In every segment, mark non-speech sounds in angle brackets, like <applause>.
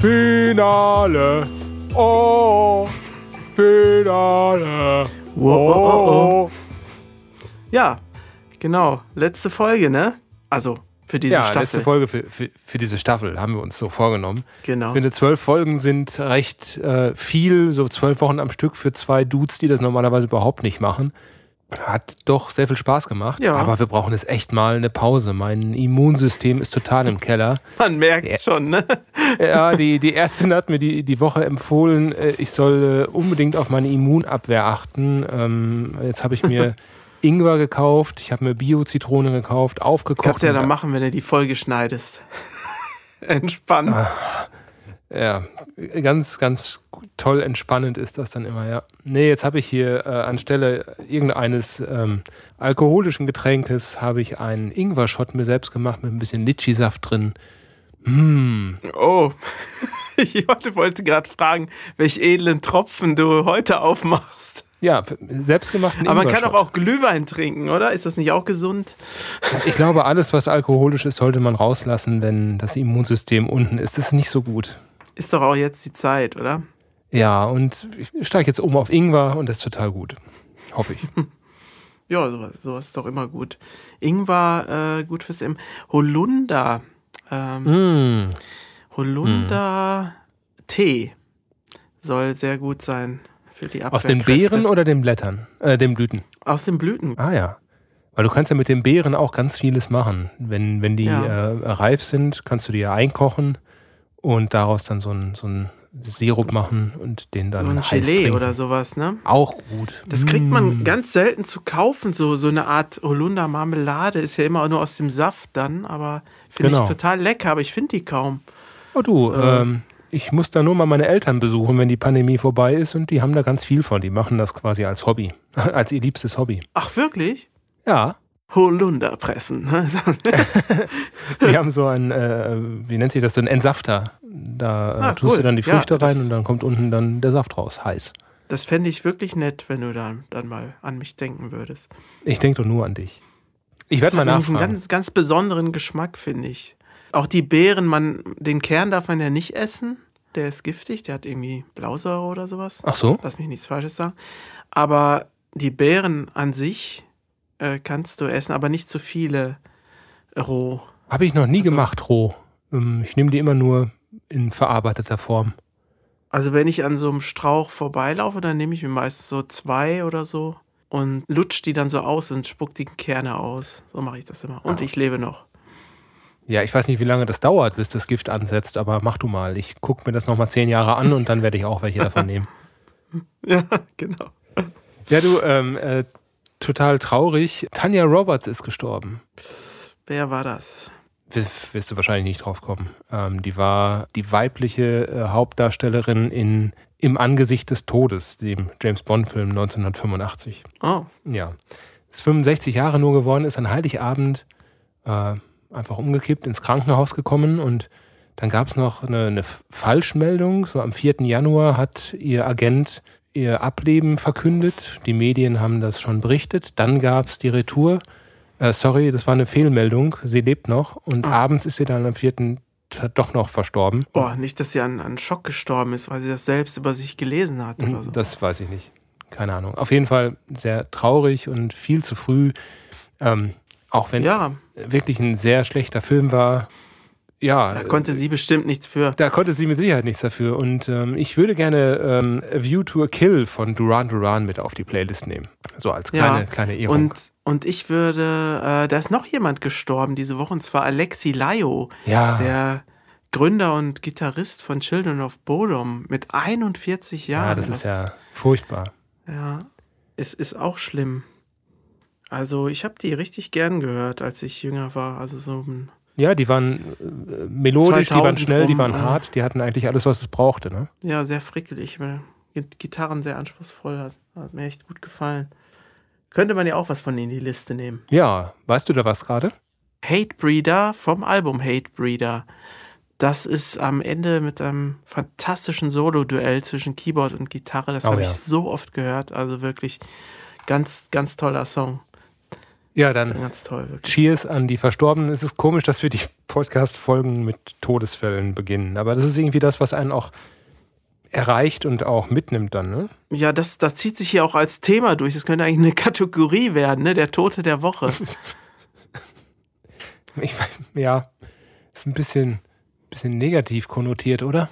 Finale. Oh, Finale. Wow, oh, oh, oh. Ja, genau. Letzte Folge, ne? Also für diese ja, Staffel. letzte Folge für, für, für diese Staffel haben wir uns so vorgenommen. Genau. Ich finde, zwölf Folgen sind recht äh, viel, so zwölf Wochen am Stück für zwei Dudes, die das normalerweise überhaupt nicht machen. Hat doch sehr viel Spaß gemacht, Ja. aber wir brauchen jetzt echt mal eine Pause. Mein Immunsystem ist total im Keller. <laughs> Man merkt Ja. schon, ne? <laughs> Ja, die, die Ärztin hat mir die, die Woche empfohlen, äh, ich soll äh, unbedingt auf meine Immunabwehr achten. Ähm, jetzt habe ich mir <laughs> Ingwer gekauft, ich habe mir Bio-Zitrone gekauft, aufgekocht. Kannst du ja dann machen, wenn du die Folge schneidest. Entspannt. Ja, ganz, ganz toll entspannend ist das dann immer, ja. Nee, jetzt habe ich hier äh, anstelle irgendeines ähm, alkoholischen Getränkes habe ich einen Ingwer-Shot mir selbst gemacht mit ein bisschen Litschi-Saft drin. Mm. Oh. <laughs> Ich wollte- gerade fragen, welch edlen Tropfen du heute aufmachst. Ja, selbstgemachten Aber man kann doch auch Glühwein trinken, oder? Ist das nicht auch gesund? Ich glaube, alles, was alkoholisch ist, sollte man rauslassen, wenn das Immunsystem unten ist. Das ist nicht so gut. Ist doch auch jetzt die Zeit, oder? Ja, und ich steige jetzt um auf Ingwer und das ist total gut. Hoffe ich. <laughs> Ja, sowas, sowas ist doch immer gut. Ingwer, äh, gut fürs M. Holunder. Ähm, Mm. Holunder Tee soll sehr gut sein für die Aus den Abwehrkräfte. Beeren oder den Blättern? Äh, den Blüten? Aus den Blüten. Ah ja. Weil du kannst ja mit den Beeren auch ganz vieles machen. Wenn, wenn die Ja. äh, reif sind, kannst du die ja einkochen und daraus dann so ein, so ein Sirup machen und den dann So ein heiß Gelee trinken. oder sowas, ne? Auch gut. Das kriegt man Mm. ganz selten zu kaufen. So, so eine Art Holunder-Marmelade ist ja immer nur aus dem Saft dann, aber finde Genau. ich total lecker, aber ich finde die kaum. Oh du, Äh. ähm, ich muss da nur mal meine Eltern besuchen, wenn die Pandemie vorbei ist und die haben da ganz viel von. Die machen das quasi als Hobby, <laughs> als ihr liebstes Hobby. Ach, wirklich? Ja, Holunder pressen. <laughs> die haben so ein, äh, wie nennt sich das, so ein Entsafter. Da äh, Ah, tust cool. du dann die Ja, Früchte das- rein und dann kommt unten dann der Saft raus, heiß. Das fände ich wirklich nett, wenn du dann, dann mal an mich denken würdest. Ich denke doch nur an dich. Ich werde mal nämlich einen nachfragen. ganz, ganz besonderen Geschmack, finde ich. Auch die Beeren, man, den Kern darf man ja nicht essen. Der ist giftig, der hat irgendwie Blausäure oder sowas. Ach so? Lass mich nichts Falsches sagen. Aber die Beeren an sich äh, kannst du essen, aber nicht zu viele roh. Habe ich noch nie Also- gemacht, roh. Ähm, Ich nehme die immer nur in verarbeiteter Form. Also wenn ich an so einem Strauch vorbeilaufe, dann nehme ich mir meistens so zwei oder so und lutsch die dann so aus und spuck die Kerne aus. So mache ich das immer. Und Ah. ich lebe noch. Ja, ich weiß nicht, wie lange das dauert, bis das Gift ansetzt, aber mach du mal. Ich gucke mir das nochmal zehn Jahre an und dann werde ich auch welche davon nehmen. <laughs> Ja, genau. Ja, du, ähm, äh, total traurig. Tanja Roberts ist gestorben. Wer war das? Wirst, wirst du wahrscheinlich nicht drauf kommen. Ähm, die war die weibliche äh, Hauptdarstellerin in Im Angesicht des Todes, dem James Bond-Film 1985. Oh, Ja. Ist 65 Jahre nur geworden, ist an Heiligabend äh, einfach umgekippt, ins Krankenhaus gekommen und dann gab es noch eine, eine Falschmeldung. So am 4. Januar hat ihr Agent ihr Ableben verkündet. Die Medien haben das schon berichtet. Dann gab es die Retour. Äh, sorry, das war eine Fehlmeldung. Sie lebt noch. Und Ah. abends ist sie dann am 4. T- doch noch verstorben. oh, nicht, dass sie an, an Schock gestorben ist, weil sie das selbst über sich gelesen hat oder so. Mhm, Das weiß ich nicht. Keine Ahnung. Auf jeden Fall sehr traurig und viel zu früh. Ähm, auch wenn es Ja, wirklich ein sehr schlechter Film war. Ja, da konnte sie bestimmt nichts für. da konnte sie mit Sicherheit nichts dafür. Und ähm, ich würde gerne ähm, A View to a Kill von Duran Duran mit auf die Playlist nehmen. So als kleine, Ja, kleine Ehrung. Und, und ich würde, äh, da ist noch jemand gestorben diese Woche, und zwar Alexi Laio, ja, der Gründer und Gitarrist von Children of Bodom mit 41 Jahren. ja, das ist ja furchtbar. Ja, es ist auch schlimm. Also ich habe die richtig gern gehört, als ich jünger war. Also so ein Ja, die waren äh, melodisch, die waren 2000 schnell, die waren äh. hart, die hatten eigentlich alles, was es brauchte. Ne? Ja, sehr frickelig. Gitarren sehr anspruchsvoll. Hat, hat mir echt gut gefallen. Könnte man ja auch was von in die Liste nehmen. Ja, weißt du da was gerade? Hatebreeder vom Album Hatebreeder. Das ist am Ende mit einem fantastischen Solo-Duell zwischen Keyboard und Gitarre. Das Oh habe ja. ich so oft gehört. Also wirklich ganz, ganz toller Song. Ja, dann Ganz toll, wirklich. Cheers an die Verstorbenen. Es ist komisch, dass wir die Podcast-Folgen mit Todesfällen beginnen. Aber das ist irgendwie das, was einen auch erreicht und auch mitnimmt dann, ne? Ja, das, das zieht sich hier auch als Thema durch. Das könnte eigentlich eine Kategorie werden, ne? Der Tote der Woche. <laughs> Ich, weiß- ja, ist ein bisschen, bisschen negativ konnotiert, oder?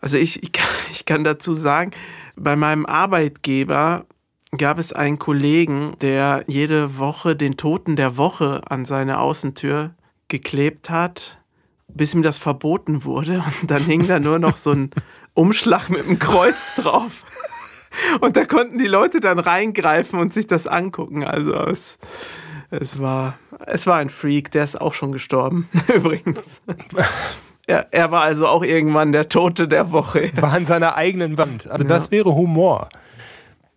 Also ich, ich, kann, ich kann dazu sagen, bei meinem Arbeitgeber gab es einen Kollegen, der jede Woche den Toten der Woche an seine Außentür geklebt hat, bis ihm das verboten wurde. Und dann hing da nur noch so ein <laughs> Umschlag mit einem Kreuz drauf. Und da konnten die Leute dann reingreifen und sich das angucken. Also es, es, war, es war ein Freak, der ist auch schon gestorben, <laughs> übrigens. Er, er war also auch irgendwann der Tote der Woche. War an seiner eigenen Wand. Also das wäre Humor.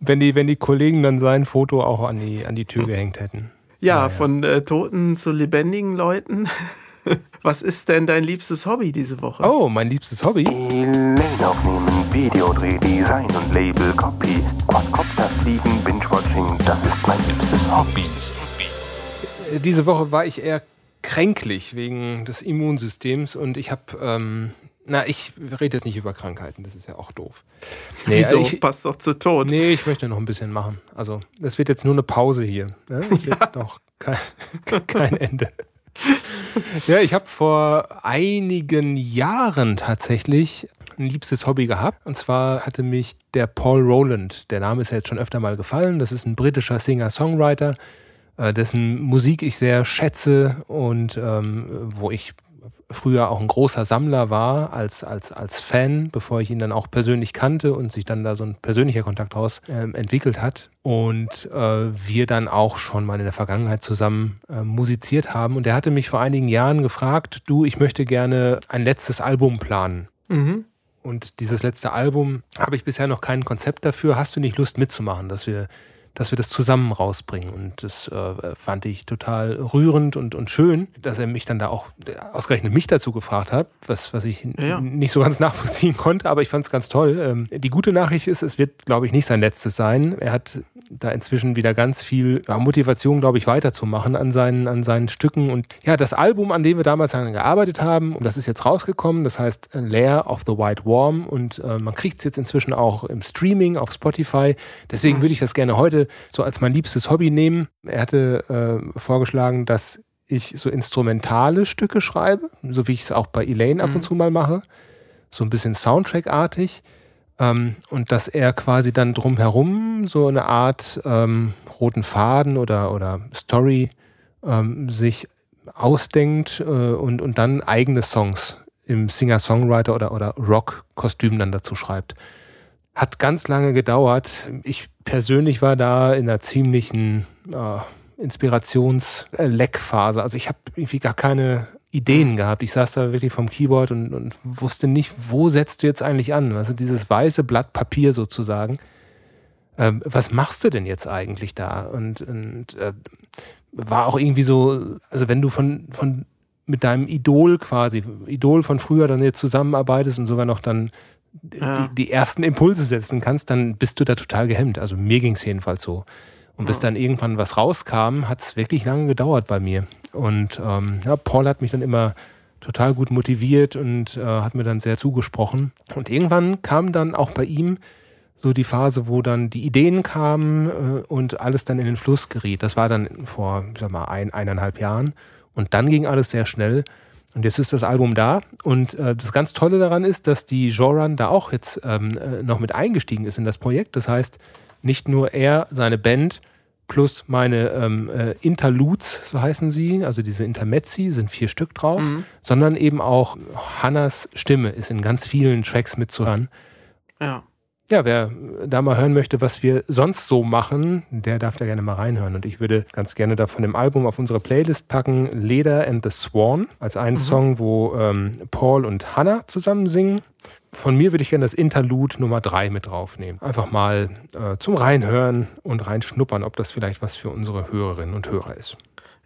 Wenn die, wenn die Kollegen dann sein Foto auch an die, an die Tür gehängt hätten. Ja, von äh, Toten zu lebendigen Leuten. <laughs> Was ist denn dein liebstes Hobby diese Woche? Oh, mein liebstes Hobby. E-Mail aufnehmen, Videodreh, Design und Label, Copy, Quadcopter fliegen, Binge-Watching, das ist mein liebstes Hobby. Diese Woche war ich eher kränklich wegen des Immunsystems und ich habe, ähm, na, ich rede jetzt nicht über Krankheiten, das ist ja auch doof. Nee, Wieso? Ich, Passt doch zu Tod. nee, ich möchte noch ein bisschen machen. Also, das wird jetzt nur eine Pause hier. Ne? Es wird <laughs> noch kein, <laughs> kein Ende. Ja, ich habe vor einigen Jahren tatsächlich ein liebstes Hobby gehabt. Und zwar hatte mich der Paul Rowland, der Name ist ja jetzt schon öfter mal gefallen, das ist ein britischer Singer-Songwriter, äh, dessen Musik ich sehr schätze und ähm, wo ich früher auch ein großer Sammler war als, als, als Fan, bevor ich ihn dann auch persönlich kannte und sich dann da so ein persönlicher Kontakt raus ähm, entwickelt hat. Und äh, wir dann auch schon mal in der Vergangenheit zusammen äh, musiziert haben. Und er hatte mich vor einigen Jahren gefragt, du, ich möchte gerne ein letztes Album planen. Mhm. Und dieses letzte Album habe ich bisher noch kein Konzept dafür. Hast du nicht Lust mitzumachen, dass wir, dass wir das zusammen rausbringen? Und das äh, fand ich total rührend und, und schön, dass er mich dann da auch ausgerechnet mich dazu gefragt hat, was, was ich Ja. nicht so ganz <laughs> nachvollziehen konnte, aber ich fand es ganz toll. Ähm, die gute Nachricht ist, es wird, glaube ich, nicht sein letztes sein. Er hat da inzwischen wieder ganz viel ja, Motivation, glaube ich, weiterzumachen an seinen, an seinen Stücken. Und ja, das Album, an dem wir damals gearbeitet haben, und das ist jetzt rausgekommen, das heißt äh, Lair of the White Worm und äh, man kriegt es jetzt inzwischen auch im Streaming auf Spotify. Deswegen würde ich das gerne heute so als mein liebstes Hobby nehmen. Er hatte äh, vorgeschlagen, dass ich so instrumentale Stücke schreibe, so wie ich es auch bei Elaine ab und zu mal mache, so ein bisschen Soundtrack-artig. Ähm, und dass er quasi dann drumherum so eine Art ähm, roten Faden oder, oder Story ähm, sich ausdenkt äh, und, und dann eigene Songs im Singer-Songwriter oder, oder Rock-Kostüm dann dazu schreibt. Hat ganz lange gedauert. Ich persönlich war da in einer ziemlichen äh, Inspirations-Leckphase. Also ich habe irgendwie gar keine Ideen gehabt. Ich saß da wirklich vom Keyboard und, und wusste nicht, wo setzt du jetzt eigentlich an? Also dieses weiße Blatt Papier sozusagen. Ähm, was machst du denn jetzt eigentlich da? Und, und äh, war auch irgendwie so, also wenn du von, von mit deinem Idol quasi, Idol von früher dann jetzt zusammenarbeitest und sogar noch dann Ja. die, die ersten Impulse setzen kannst, dann bist du da total gehemmt. Also mir ging es jedenfalls so. Und bis dann irgendwann was rauskam, hat es wirklich lange gedauert bei mir. Und ähm, ja, Paul hat mich dann immer total gut motiviert und äh, hat mir dann sehr zugesprochen. Und irgendwann kam dann auch bei ihm so die Phase, wo dann die Ideen kamen äh, und alles dann in den Fluss geriet. Das war dann vor, ich sag mal, ein, eineinhalb Jahren. Und dann ging alles sehr schnell. Und jetzt ist das Album da. Und äh, das ganz Tolle daran ist, dass die Joran da auch jetzt ähm, äh, noch mit eingestiegen ist in das Projekt. Das heißt, nicht nur er, seine Band plus meine ähm, äh, Interludes, so heißen sie, also diese Intermezzi, sind vier Stück drauf, sondern eben auch Hannas Stimme ist in ganz vielen Tracks mitzuhören. Ja. Ja, wer da mal hören möchte, was wir sonst so machen, der darf da gerne mal reinhören. Und ich würde ganz gerne da von dem Album auf unsere Playlist packen, Leder and the Swan, als einen Song, wo ähm, Paul und Hannah zusammen singen. Von mir würde ich gerne das Interlude Nummer 3 mit draufnehmen. Einfach mal äh, zum Reinhören und reinschnuppern, ob das vielleicht was für unsere Hörerinnen und Hörer ist.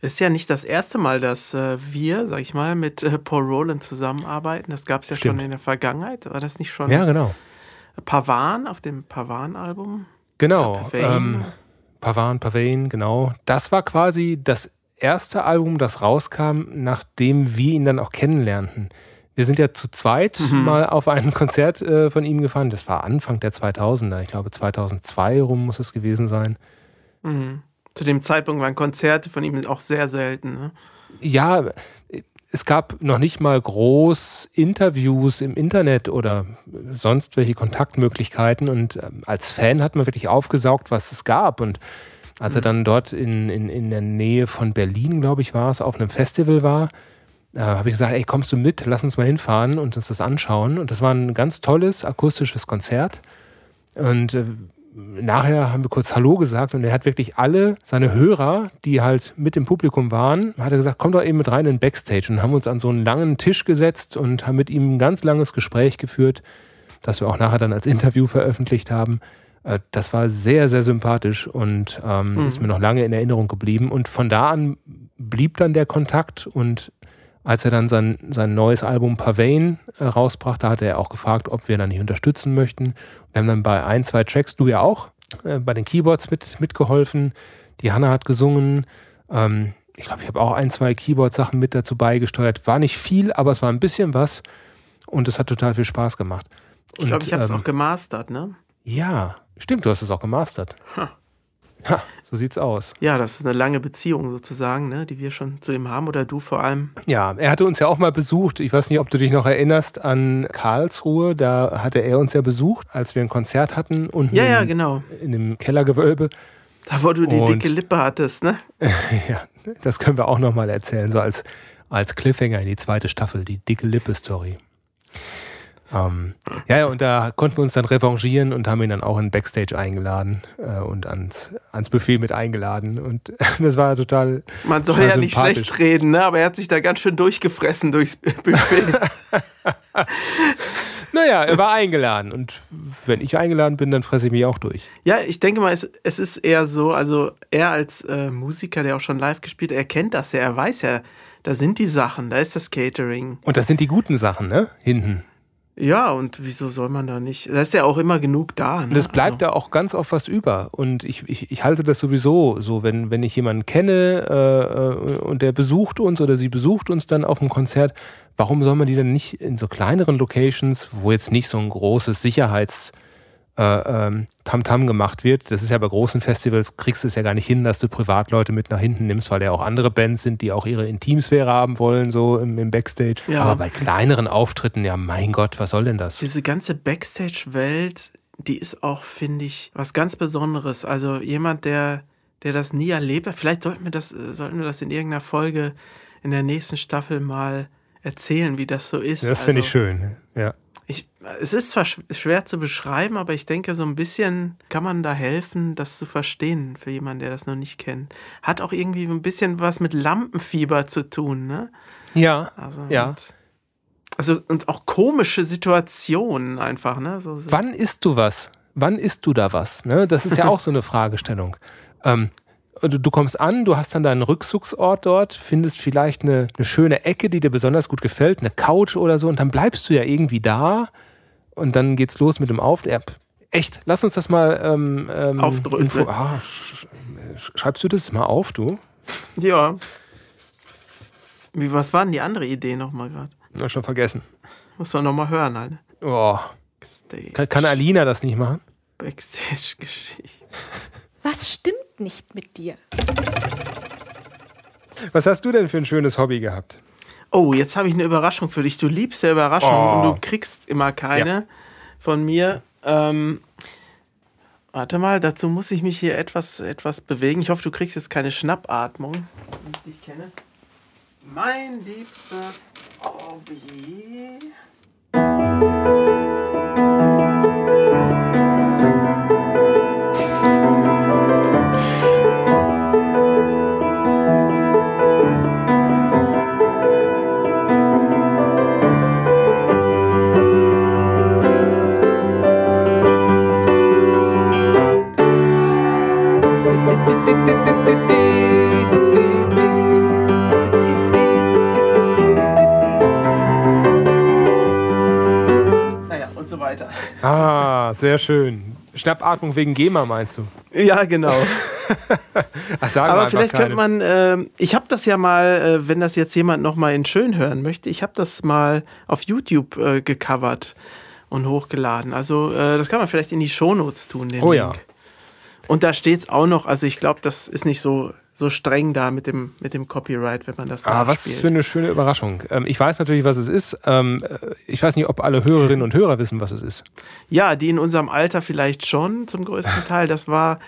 Ist ja nicht das erste Mal, dass äh, wir, sag ich mal, mit äh, Paul Rowland zusammenarbeiten. Das gab es ja Stimmt. schon in der Vergangenheit. War das nicht schon Ja, genau. Pavan auf dem Pavan-Album? Genau. Pavane. Ähm, Pavan, Pavane, genau. Das war quasi das erste Album, das rauskam, nachdem wir ihn dann auch kennenlernten. Wir sind ja zu zweit Mhm. mal auf ein <laughs> Konzert äh, von ihm gefahren. Das war Anfang der 2000er. Ich glaube 2002 rum muss es gewesen sein. Mhm. Zu dem Zeitpunkt waren Konzerte von ihm auch sehr selten. Ne? Ja, es gab noch nicht mal groß Interviews im Internet oder sonst welche Kontaktmöglichkeiten. Und ähm, als Fan hat man wirklich aufgesaugt, was es gab. Und als er dann dort in, in, in der Nähe von Berlin, glaube ich, war es, auf einem Festival war, äh, habe ich gesagt, ey, kommst du mit, lass uns mal hinfahren und uns das anschauen. Und das war ein ganz tolles akustisches Konzert. Und äh, nachher haben wir kurz Hallo gesagt und er hat wirklich alle seine Hörer, die halt mit im Publikum waren, hat er gesagt, komm doch eben mit rein in den Backstage und haben uns an so einen langen Tisch gesetzt und haben mit ihm ein ganz langes Gespräch geführt, das wir auch nachher dann als Interview veröffentlicht haben. Äh, Das war sehr, sehr sympathisch und ähm, Mhm. ist mir noch lange in Erinnerung geblieben. Und von da an blieb dann der Kontakt und als er dann sein, sein neues Album Pavane äh, rausbrachte, hatte er auch gefragt, ob wir dann nicht unterstützen möchten. Wir haben dann bei ein, zwei Tracks, du ja auch, äh, bei den Keyboards mit, mitgeholfen. Die Hanna hat gesungen. Ähm, ich glaube, ich habe auch ein, zwei Keyboard-Sachen mit dazu beigesteuert. War nicht viel, aber es war ein bisschen was. Und es hat total viel Spaß gemacht. Ich glaube, Und, ich habe es ähm, auch gemastert. Ne? Ja, stimmt, du hast es auch gemastert. Ha. Ha, so sieht's aus. Ja, das ist eine lange Beziehung sozusagen, ne? die wir schon zu ihm haben oder du vor allem. Ja, er hatte uns ja auch mal besucht. Ich weiß nicht, ob du dich noch erinnerst an Karlsruhe. Da hatte er uns ja besucht, als wir ein Konzert hatten unten Ja, ja, in, genau. in dem Kellergewölbe. Da, wo du die Und- dicke Lippe hattest, ne? <laughs> ja, das können wir auch noch mal erzählen, so als, als Cliffhanger in die zweite Staffel, die dicke Lippe-Story. Ähm, ja, ja, und da konnten wir uns dann revanchieren und haben ihn dann auch in Backstage eingeladen äh, und ans, ans Buffet mit eingeladen. Und <laughs> das war total Man soll ja nicht schlecht reden, ne? aber er hat sich da ganz schön durchgefressen durchs <laughs> Buffet. <laughs> Naja, er war eingeladen und wenn ich eingeladen bin, dann fresse ich mich auch durch. ja, ich denke mal, es, es ist eher so, also er als äh, Musiker, der auch schon live gespielt hat, er kennt das ja, er weiß ja, da sind die Sachen, da ist das Catering. Und das sind die guten Sachen, ne? Hinten. Ja, und wieso soll man da nicht? Da ist ja auch immer genug da. Ne? Und es bleibt also, da auch ganz oft was über. Und ich, ich, ich halte das sowieso so, wenn, wenn ich jemanden kenne äh, äh, und der besucht uns oder sie besucht uns dann auf dem Konzert, warum soll man die dann nicht in so kleineren Locations, wo jetzt nicht so ein großes Sicherheits- äh, ähm, Tamtam gemacht wird. Das ist ja bei großen Festivals, kriegst du es ja gar nicht hin, dass du Privatleute mit nach hinten nimmst, weil ja auch andere Bands sind, die auch ihre Intimsphäre haben wollen, so im, im Backstage. Ja. Aber bei kleineren Auftritten, ja mein Gott, was soll denn das? Diese ganze Backstage-Welt, die ist auch, finde ich, was ganz Besonderes. Also jemand, der, der das nie erlebt hat, vielleicht sollten wir das, äh, sollten wir das in irgendeiner Folge in der nächsten Staffel mal erzählen, wie das so ist. Das finde ich Also, schön. Ja. Ich, es ist zwar sch- schwer zu beschreiben, aber ich denke, so ein bisschen kann man da helfen, das zu verstehen für jemanden, der das noch nicht kennt. Hat auch irgendwie ein bisschen was mit Lampenfieber zu tun, ne? Ja. Also, Ja. Und, also und auch komische Situationen einfach, ne? So, so. Wann isst du was? Wann isst du da was? Ne? Das ist ja auch so eine <laughs> Fragestellung. Ähm, du, du kommst an, du hast dann deinen Rückzugsort dort, findest vielleicht eine, eine schöne Ecke, die dir besonders gut gefällt, eine Couch oder so, und dann bleibst du ja irgendwie da und dann geht's los mit dem Auf. Ja, echt, lass uns das mal ähm, ähm, Aufdröseln. Ah, sch- sch- schreibst du das mal auf, du? Ja. Wie, was war denn die andere Idee nochmal gerade? Ja, schon vergessen. Muss man nochmal hören, halt. Oh, Backstage, kann, kann Alina das nicht machen? Backstage-Geschichte. Was stimmt nicht mit dir? Was hast du denn für ein schönes Hobby gehabt? Oh, jetzt habe ich eine Überraschung für dich. Du liebst ja Überraschungen Oh. und du kriegst immer keine von mir. Ähm, warte mal, dazu muss ich mich hier etwas, etwas bewegen. Ich hoffe, du kriegst jetzt keine Schnappatmung, wie ich dich kenne. Mein liebstes Hobby. So weiter. Ah, sehr schön. Schnappatmung wegen GEMA meinst du? Ja, genau. <laughs> Ach, Aber vielleicht keine. könnte man, äh, ich habe das ja mal, äh, wenn das jetzt jemand nochmal in schön hören möchte, ich habe das mal auf YouTube äh, gecovert und hochgeladen. Also äh, das kann man vielleicht in die Shownotes tun, den Oh Link. ja. Und da steht es auch noch, also ich glaube, das ist nicht so, so streng da mit dem, mit dem Copyright, wenn man das Ah, was nachspielt. für eine schöne Überraschung. Ähm, ich weiß natürlich, was es ist. Ähm, äh, ich weiß nicht, ob alle Hörerinnen und Hörer wissen, was es ist. Ja, die in unserem Alter vielleicht schon zum größten <laughs> Teil. Das war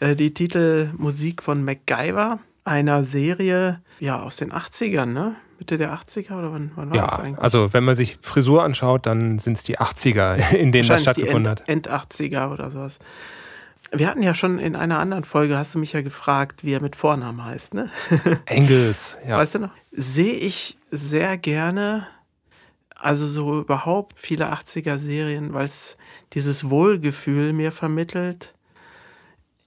äh, die Titelmusik von MacGyver, einer Serie ja, aus den 80ern, ne? Mitte der 80er oder wann, wann war das Ja, eigentlich? also wenn man sich Frisur anschaut, dann sind es die 80er, <laughs> in denen das stattgefunden hat. End, End 80er oder sowas. Wir hatten ja schon in einer anderen Folge, hast du mich ja gefragt, wie er mit Vornamen heißt, ne? <laughs> Engels, ja. Weißt du noch? Sehe ich sehr gerne, also so überhaupt viele 80er-Serien, weil es dieses Wohlgefühl mir vermittelt.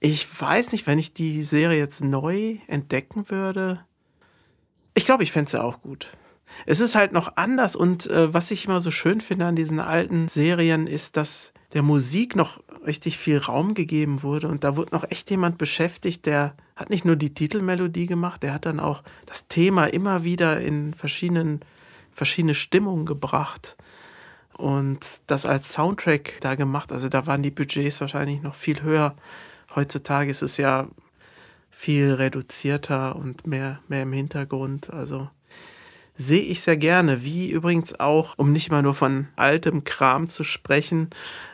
Ich weiß nicht, wenn ich die Serie jetzt neu entdecken würde. Ich glaube, ich fände sie auch gut. Es ist halt noch anders und äh, was ich immer so schön finde an diesen alten Serien ist, dass der Musik noch richtig viel Raum gegeben wurde und da wurde noch echt jemand beschäftigt, der hat nicht nur die Titelmelodie gemacht, der hat dann auch das Thema immer wieder in verschiedenen verschiedene Stimmungen gebracht und das als Soundtrack da gemacht. Also da waren die Budgets wahrscheinlich noch viel höher. Heutzutage ist es ja viel reduzierter und mehr, mehr im Hintergrund. Also sehe ich sehr gerne. Wie übrigens auch, um nicht mal nur von altem Kram zu sprechen,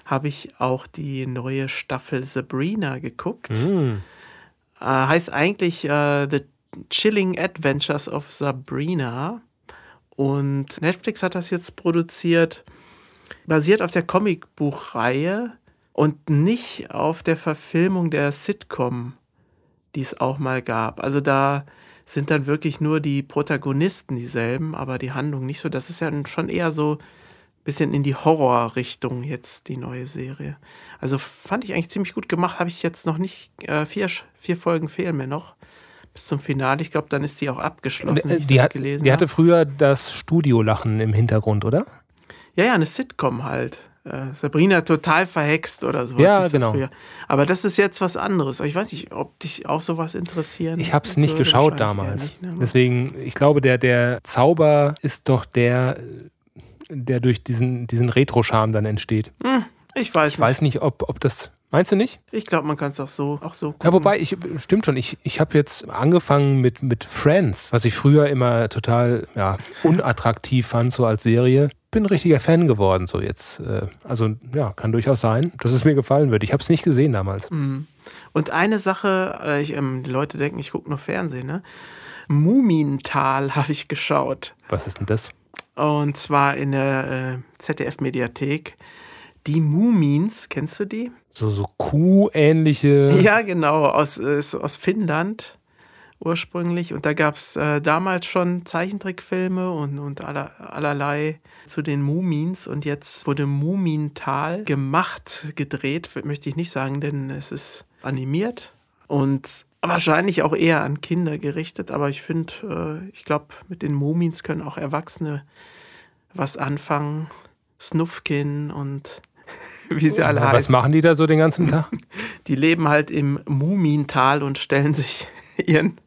habe ich auch die neue Staffel Sabrina geguckt. Hm. Äh, heißt eigentlich äh, The Chilling Adventures of Sabrina. Und Netflix hat das jetzt produziert, basiert auf der Comicbuchreihe und nicht auf der Verfilmung der Sitcom, die es auch mal gab. Also da sind dann wirklich nur die Protagonisten dieselben, aber die Handlung nicht so. Das ist ja schon eher so bisschen in die Horrorrichtung jetzt die neue Serie. Also fand ich eigentlich ziemlich gut gemacht. Habe ich jetzt noch nicht. Äh, vier, vier Folgen fehlen mir noch bis zum Finale. Ich glaube, dann ist die auch abgeschlossen. ich Die, das hat, gelesen die hatte habe. früher das Studiolachen im Hintergrund, oder? Ja, ja, eine Sitcom halt. Äh, Sabrina total verhext oder sowas. Ja, das genau. früher. Aber das ist jetzt was anderes. Ich weiß nicht, ob dich auch sowas interessieren Ich habe es nicht geschaut damals. nicht, ne? Deswegen, ich glaube, der, der Zauber ist doch der, der durch diesen, diesen Retro-Charme dann entsteht. Ich weiß Ich nicht. weiß nicht, ob, ob das. Meinst du nicht? Ich glaube, man kann es auch so, auch so Ja, gucken. wobei, ich stimmt schon, ich, ich habe jetzt angefangen mit, mit Friends, was ich früher immer total ja, unattraktiv fand, so als Serie. Bin ein richtiger Fan geworden, so jetzt. Äh, Also ja, kann durchaus sein, dass es mir gefallen wird. Ich habe es nicht gesehen damals. Mhm. Und eine Sache, äh, ich, ähm, die Leute denken, ich gucke nur Fernsehen, ne? Mumintal <laughs> habe ich geschaut. Was ist denn das? Und zwar in der äh, ZDF-Mediathek. Die Mumins, kennst du die? So, so Kuh-ähnliche. <laughs> Ja, genau, aus, äh, aus Finnland ursprünglich. Und da gab es äh, damals schon Zeichentrickfilme und, und aller, allerlei zu den Mumins. Und jetzt wurde Mumintal gemacht, gedreht, möchte ich nicht sagen, denn es ist animiert und wahrscheinlich auch eher an Kinder gerichtet. Aber ich finde, äh, ich glaube, mit den Mumins können auch Erwachsene was anfangen. Snufkin und <laughs> wie sie alle Was heißen machen die da so den ganzen Tag? <laughs> die leben halt im Mumintal und stellen sich <laughs> ihren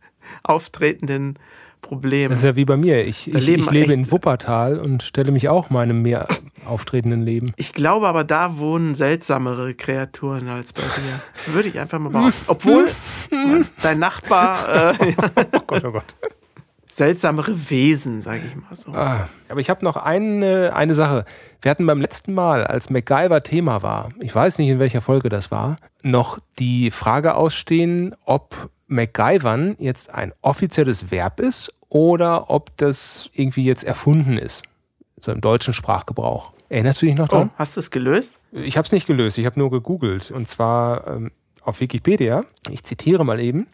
auftretenden Problemen. Das ist ja wie bei mir. Ich, ich, ich lebe in Wuppertal und stelle mich auch meinem mehr auftretenden Leben. ich glaube aber, da wohnen seltsamere Kreaturen als bei dir. Würde ich einfach mal behaupten. Obwohl dein Nachbar äh, <laughs> Oh Gott, oh Gott. seltsamere Wesen, sage ich mal so. Ah, aber ich habe noch eine, eine Sache. Wir hatten beim letzten Mal, als MacGyver Thema war, ich weiß nicht, in welcher Folge das war, noch die Frage ausstehen, ob MacGyvern jetzt ein offizielles Verb ist oder ob das irgendwie jetzt erfunden ist. So im deutschen Sprachgebrauch. Erinnerst du dich noch Oh, dran? hast du es gelöst? Ich habe es nicht gelöst, ich habe nur gegoogelt. Und zwar ähm, auf Wikipedia. Ich zitiere mal eben.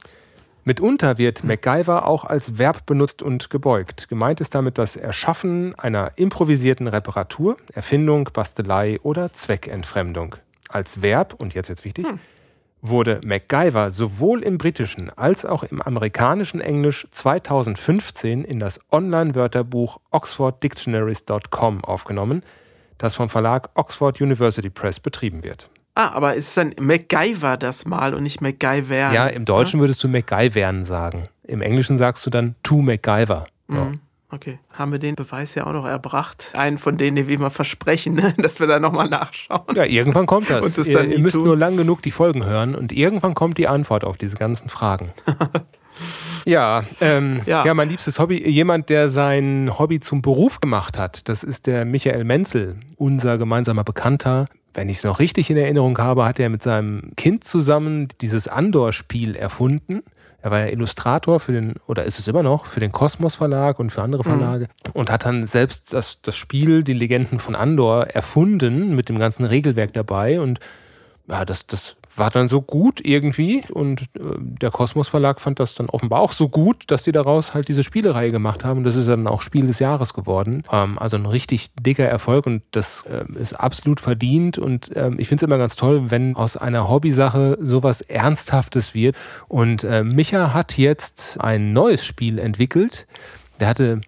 Mitunter wird MacGyver auch als Verb benutzt und gebeugt. Gemeint ist damit das Erschaffen einer improvisierten Reparatur, Erfindung, Bastelei oder Zweckentfremdung. Als Verb, und jetzt jetzt wichtig, wurde MacGyver sowohl im britischen als auch im amerikanischen Englisch 2015 in das Online-Wörterbuch oxforddictionaries.com aufgenommen, das vom Verlag Oxford University Press betrieben wird. Ah, aber ist dann MacGyver das mal und nicht MacGyver? Ja, im Deutschen würdest du MacGyvern sagen. Im Englischen sagst du dann to MacGyver. Ja. Mhm. Okay, haben wir den Beweis ja auch noch erbracht. Einen von denen, den wir immer versprechen, ne? <laughs> dass wir da nochmal nachschauen. Ja, irgendwann kommt das. Und das ihr ihr müsst tun. nur lang genug die Folgen hören und irgendwann kommt die Antwort auf diese ganzen Fragen. <laughs> ja, ähm, ja. Ja. mein liebstes Hobby, jemand, der sein Hobby zum Beruf gemacht hat, das ist der Michael Menzel, unser gemeinsamer Bekannter. Wenn ich es noch richtig in Erinnerung habe, hat er mit seinem Kind zusammen dieses Andor-Spiel erfunden. Er war ja Illustrator für den, oder ist es immer noch, für den Kosmos Verlag und für andere Verlage und hat dann selbst das, das Spiel, die Legenden von Andor, erfunden mit dem ganzen Regelwerk dabei und ja, das, das war dann so gut irgendwie und äh, der Kosmos Verlag fand das dann offenbar auch so gut, dass die daraus halt diese Spielereihe gemacht haben und das ist dann auch Spiel des Jahres geworden. Ähm, also ein richtig dicker Erfolg und das äh, ist absolut verdient und ähm, ich finde es immer ganz toll, wenn aus einer Hobbysache sowas Ernsthaftes wird und äh, Micha hat jetzt ein neues Spiel entwickelt. Der hatte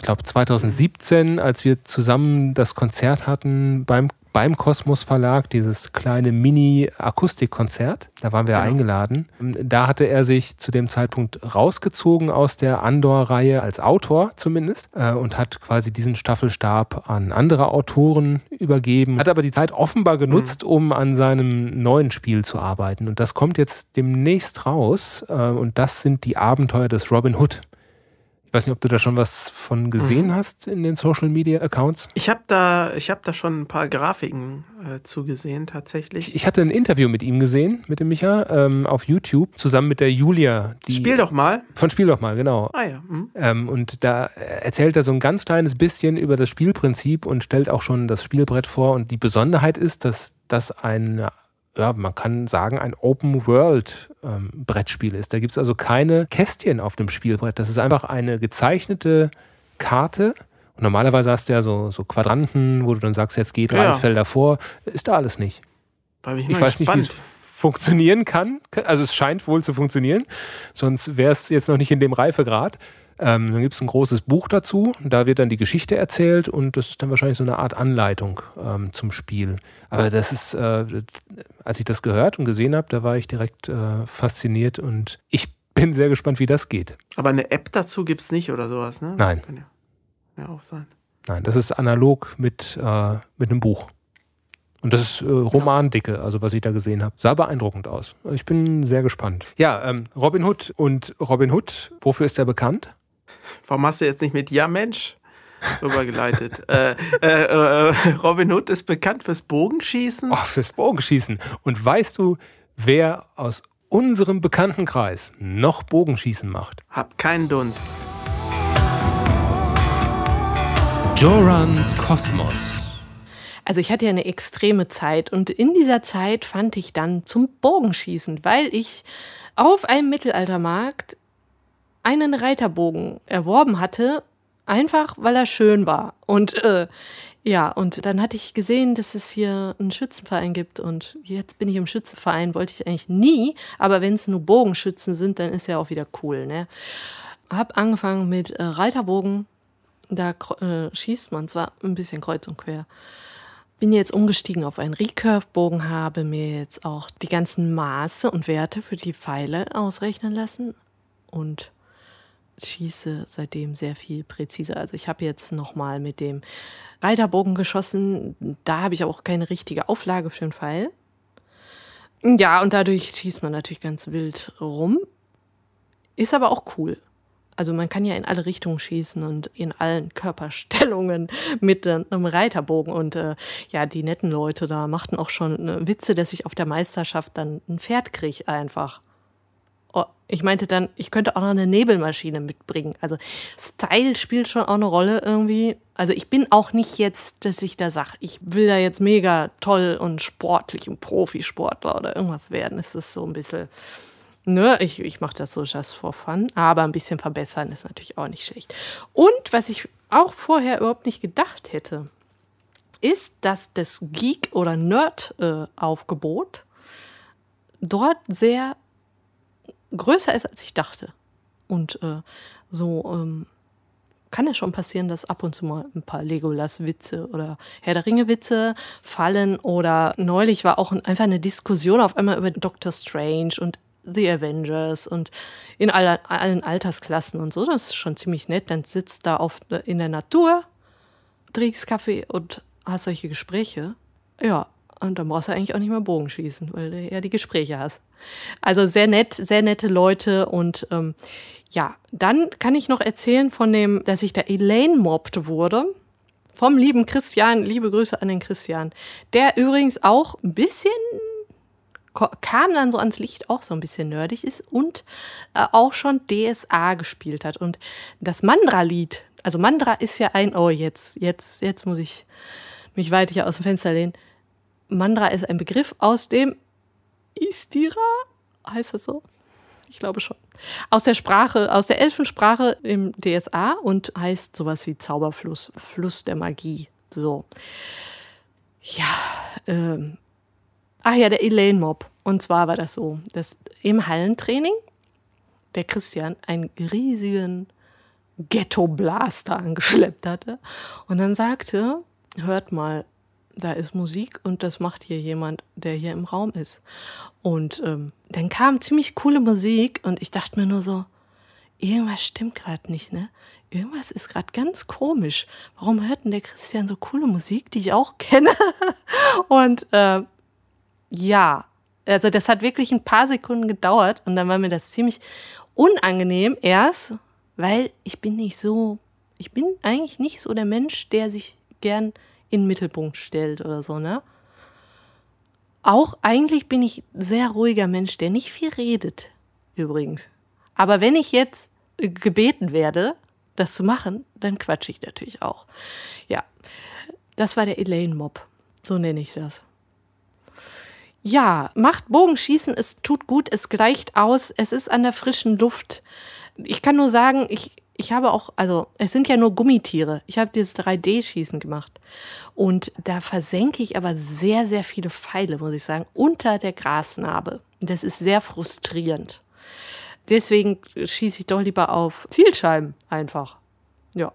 ich glaube 2017, als wir zusammen das Konzert hatten beim beim Kosmos Verlag, dieses kleine Mini-Akustikkonzert. Da waren wir Genau. eingeladen. Da hatte er sich zu dem Zeitpunkt rausgezogen aus der Andor-Reihe, als Autor zumindest, äh, und hat quasi diesen Staffelstab an andere Autoren übergeben. Hat aber die Zeit offenbar genutzt, um an seinem neuen Spiel zu arbeiten. Und das kommt jetzt demnächst raus. Äh, und das sind die Abenteuer des Robin Hood. Ich weiß nicht, ob du da schon was von gesehen hast in den Social Media Accounts. Ich habe da, ich hab da schon ein paar Grafiken äh, zugesehen, tatsächlich. Ich hatte ein Interview mit ihm gesehen, mit dem Micha, ähm, auf YouTube, zusammen mit der Julia. Die Spiel doch mal. Von Spiel doch mal, genau. Ah ja. Hm. Ähm, und da erzählt er so ein ganz kleines bisschen über das Spielprinzip und stellt auch schon das Spielbrett vor. Und die Besonderheit ist, dass das ein, ja, man kann sagen, ein Open-World-Brettspiel ist. Da gibt es also keine Kästchen auf dem Spielbrett. Das ist einfach eine gezeichnete Karte. Und normalerweise hast du ja so, so Quadranten, wo du dann sagst, jetzt geht drei Ja. Felder vor. Ist da alles nicht. Ich, Ich weiß nicht, wie es funktionieren kann. Also es scheint wohl zu funktionieren, sonst wäre es jetzt noch nicht in dem Reifegrad. Ähm, dann gibt es ein großes Buch dazu, da wird dann die Geschichte erzählt und das ist dann wahrscheinlich so eine Art Anleitung ähm, zum Spiel. Aber das ist, äh, als ich das gehört und gesehen habe, da war ich direkt äh, fasziniert und ich <laughs> bin sehr gespannt, wie das geht. Aber eine App dazu gibt es nicht oder sowas, ne? Nein. Kann ja, ja auch sein. Nein, das ist analog mit, äh, mit einem Buch. Und das ist äh, Romandicke, also was ich da gesehen habe. Sah beeindruckend aus. Ich bin sehr gespannt. Ja, ähm, Robin Hood und Robin Hood, wofür ist er bekannt? Warum hast du jetzt nicht mit Ja Mensch rübergeleitet? <laughs> äh, äh, äh, Robin Hood ist bekannt fürs Bogenschießen. Oh, fürs Bogenschießen. Und weißt du, wer aus unserem Bekanntenkreis noch Bogenschießen macht? Hab keinen Dunst. Jorans Kosmos. Also ich hatte ja eine extreme Zeit und in dieser Zeit fand ich dann zum Bogenschießen, weil ich auf einem Mittelaltermarkt einen Reiterbogen erworben hatte, einfach weil er schön war. Und äh, ja, und dann hatte ich gesehen, dass es hier einen Schützenverein gibt und jetzt bin ich im Schützenverein, wollte ich eigentlich nie, aber wenn es nur Bogenschützen sind, dann ist ja auch wieder cool, ne? Hab angefangen mit äh, Reiterbogen, da äh, schießt man zwar ein bisschen kreuz und quer. Bin jetzt umgestiegen auf einen Recurve-Bogen, habe mir jetzt auch die ganzen Maße und Werte für die Pfeile ausrechnen lassen und schieße seitdem sehr viel präziser. Also ich habe jetzt nochmal mit dem Reiterbogen geschossen. Da habe ich auch keine richtige Auflage für den Pfeil. Ja, und dadurch schießt man natürlich ganz wild rum. Ist aber auch cool. Also man kann ja in alle Richtungen schießen und in allen Körperstellungen <laughs> mit äh, einem Reiterbogen. Und äh, ja, die netten Leute da machten auch schon äh, Witze, dass ich auf der Meisterschaft dann ein Pferd kriege einfach. Oh, ich meinte dann, ich könnte auch noch eine Nebelmaschine mitbringen. Also Style spielt schon auch eine Rolle irgendwie. Also ich bin auch nicht jetzt, dass ich da sage, ich will da jetzt mega toll und sportlich und Profisportler oder irgendwas werden. Es ist so ein bisschen, ne, ich, ich mache das so just for fun, aber ein bisschen verbessern ist natürlich auch nicht schlecht. Und was ich auch vorher überhaupt nicht gedacht hätte, ist, dass das Geek- oder Nerd-Aufgebot dort sehr größer ist, als ich dachte. Und äh, so ähm, kann es schon passieren, dass ab und zu mal ein paar Legolas-Witze oder Herr der Ringe-Witze fallen. Oder neulich war auch einfach eine Diskussion auf einmal über Doctor Strange und The Avengers und in aller, allen Altersklassen und so. Das ist schon ziemlich nett. Dann sitzt da auf, in der Natur, trinkst Kaffee und hast solche Gespräche. Ja, und dann brauchst du eigentlich auch nicht mehr Bogenschießen, weil du ja die Gespräche hast. Also sehr nett, sehr nette Leute und ähm, ja, dann kann ich noch erzählen von dem, dass ich da Elaine mobbt wurde. Vom lieben Christian, liebe Grüße an den Christian. Der übrigens auch ein bisschen kam dann so ans Licht, auch so ein bisschen nerdig ist und äh, auch schon DSA gespielt hat. Und das Mandra-Lied, also Mandra ist ja ein, oh, jetzt, jetzt, jetzt muss ich mich weit hier aus dem Fenster lehnen. Mandra ist ein Begriff aus dem Istira, heißt das so? Ich glaube schon. Aus der Sprache, aus der Elfensprache im DSA und heißt sowas wie Zauberfluss, Fluss der Magie. So. Ja, ähm. Ach ja, der Elaine Mob. Und zwar war das so, dass im Hallentraining der Christian einen riesigen Ghetto-Blaster angeschleppt hatte und dann sagte, hört mal, da ist Musik und das macht hier jemand, der hier im Raum ist. Und ähm, dann kam ziemlich coole Musik und ich dachte mir nur so, irgendwas stimmt gerade nicht, ne? Irgendwas ist gerade ganz komisch. Warum hört denn der Christian so coole Musik, die ich auch kenne? <laughs> und äh, ja, also das hat wirklich ein paar Sekunden gedauert und dann war mir das ziemlich unangenehm erst, weil ich bin nicht so, ich bin eigentlich nicht so der Mensch, der sich gern in den Mittelpunkt stellt oder so, ne? Auch eigentlich bin ich sehr ruhiger Mensch, der nicht viel redet, übrigens. Aber wenn ich jetzt gebeten werde, das zu machen, dann quatsche ich natürlich auch. Ja, das war der Elaine Mob. So nenne ich das. Ja, macht Bogenschießen, es tut gut, es gleicht aus, es ist an der frischen Luft. Ich kann nur sagen, ich, ich habe auch, also es sind ja nur Gummitiere. Ich habe dieses 3D-Schießen gemacht. Und da versenke ich aber sehr, sehr viele Pfeile, muss ich sagen, unter der Grasnarbe. Das ist sehr frustrierend. Deswegen schieße ich doch lieber auf Zielscheiben einfach. Ja.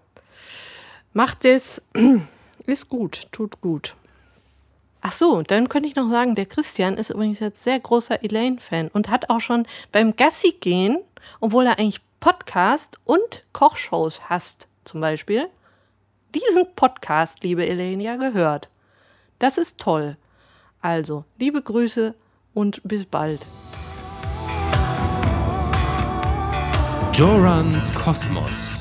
Macht es, <clears throat> ist gut, tut gut. Ach so, dann könnte ich noch sagen, der Christian ist übrigens jetzt sehr großer Elaine-Fan und hat auch schon beim Gassi gehen, obwohl er eigentlich Podcast und Kochshows hast, zum Beispiel, diesen Podcast, liebe Elenia, gehört. Das ist toll. Also, liebe Grüße und bis bald. Jorans Kosmos.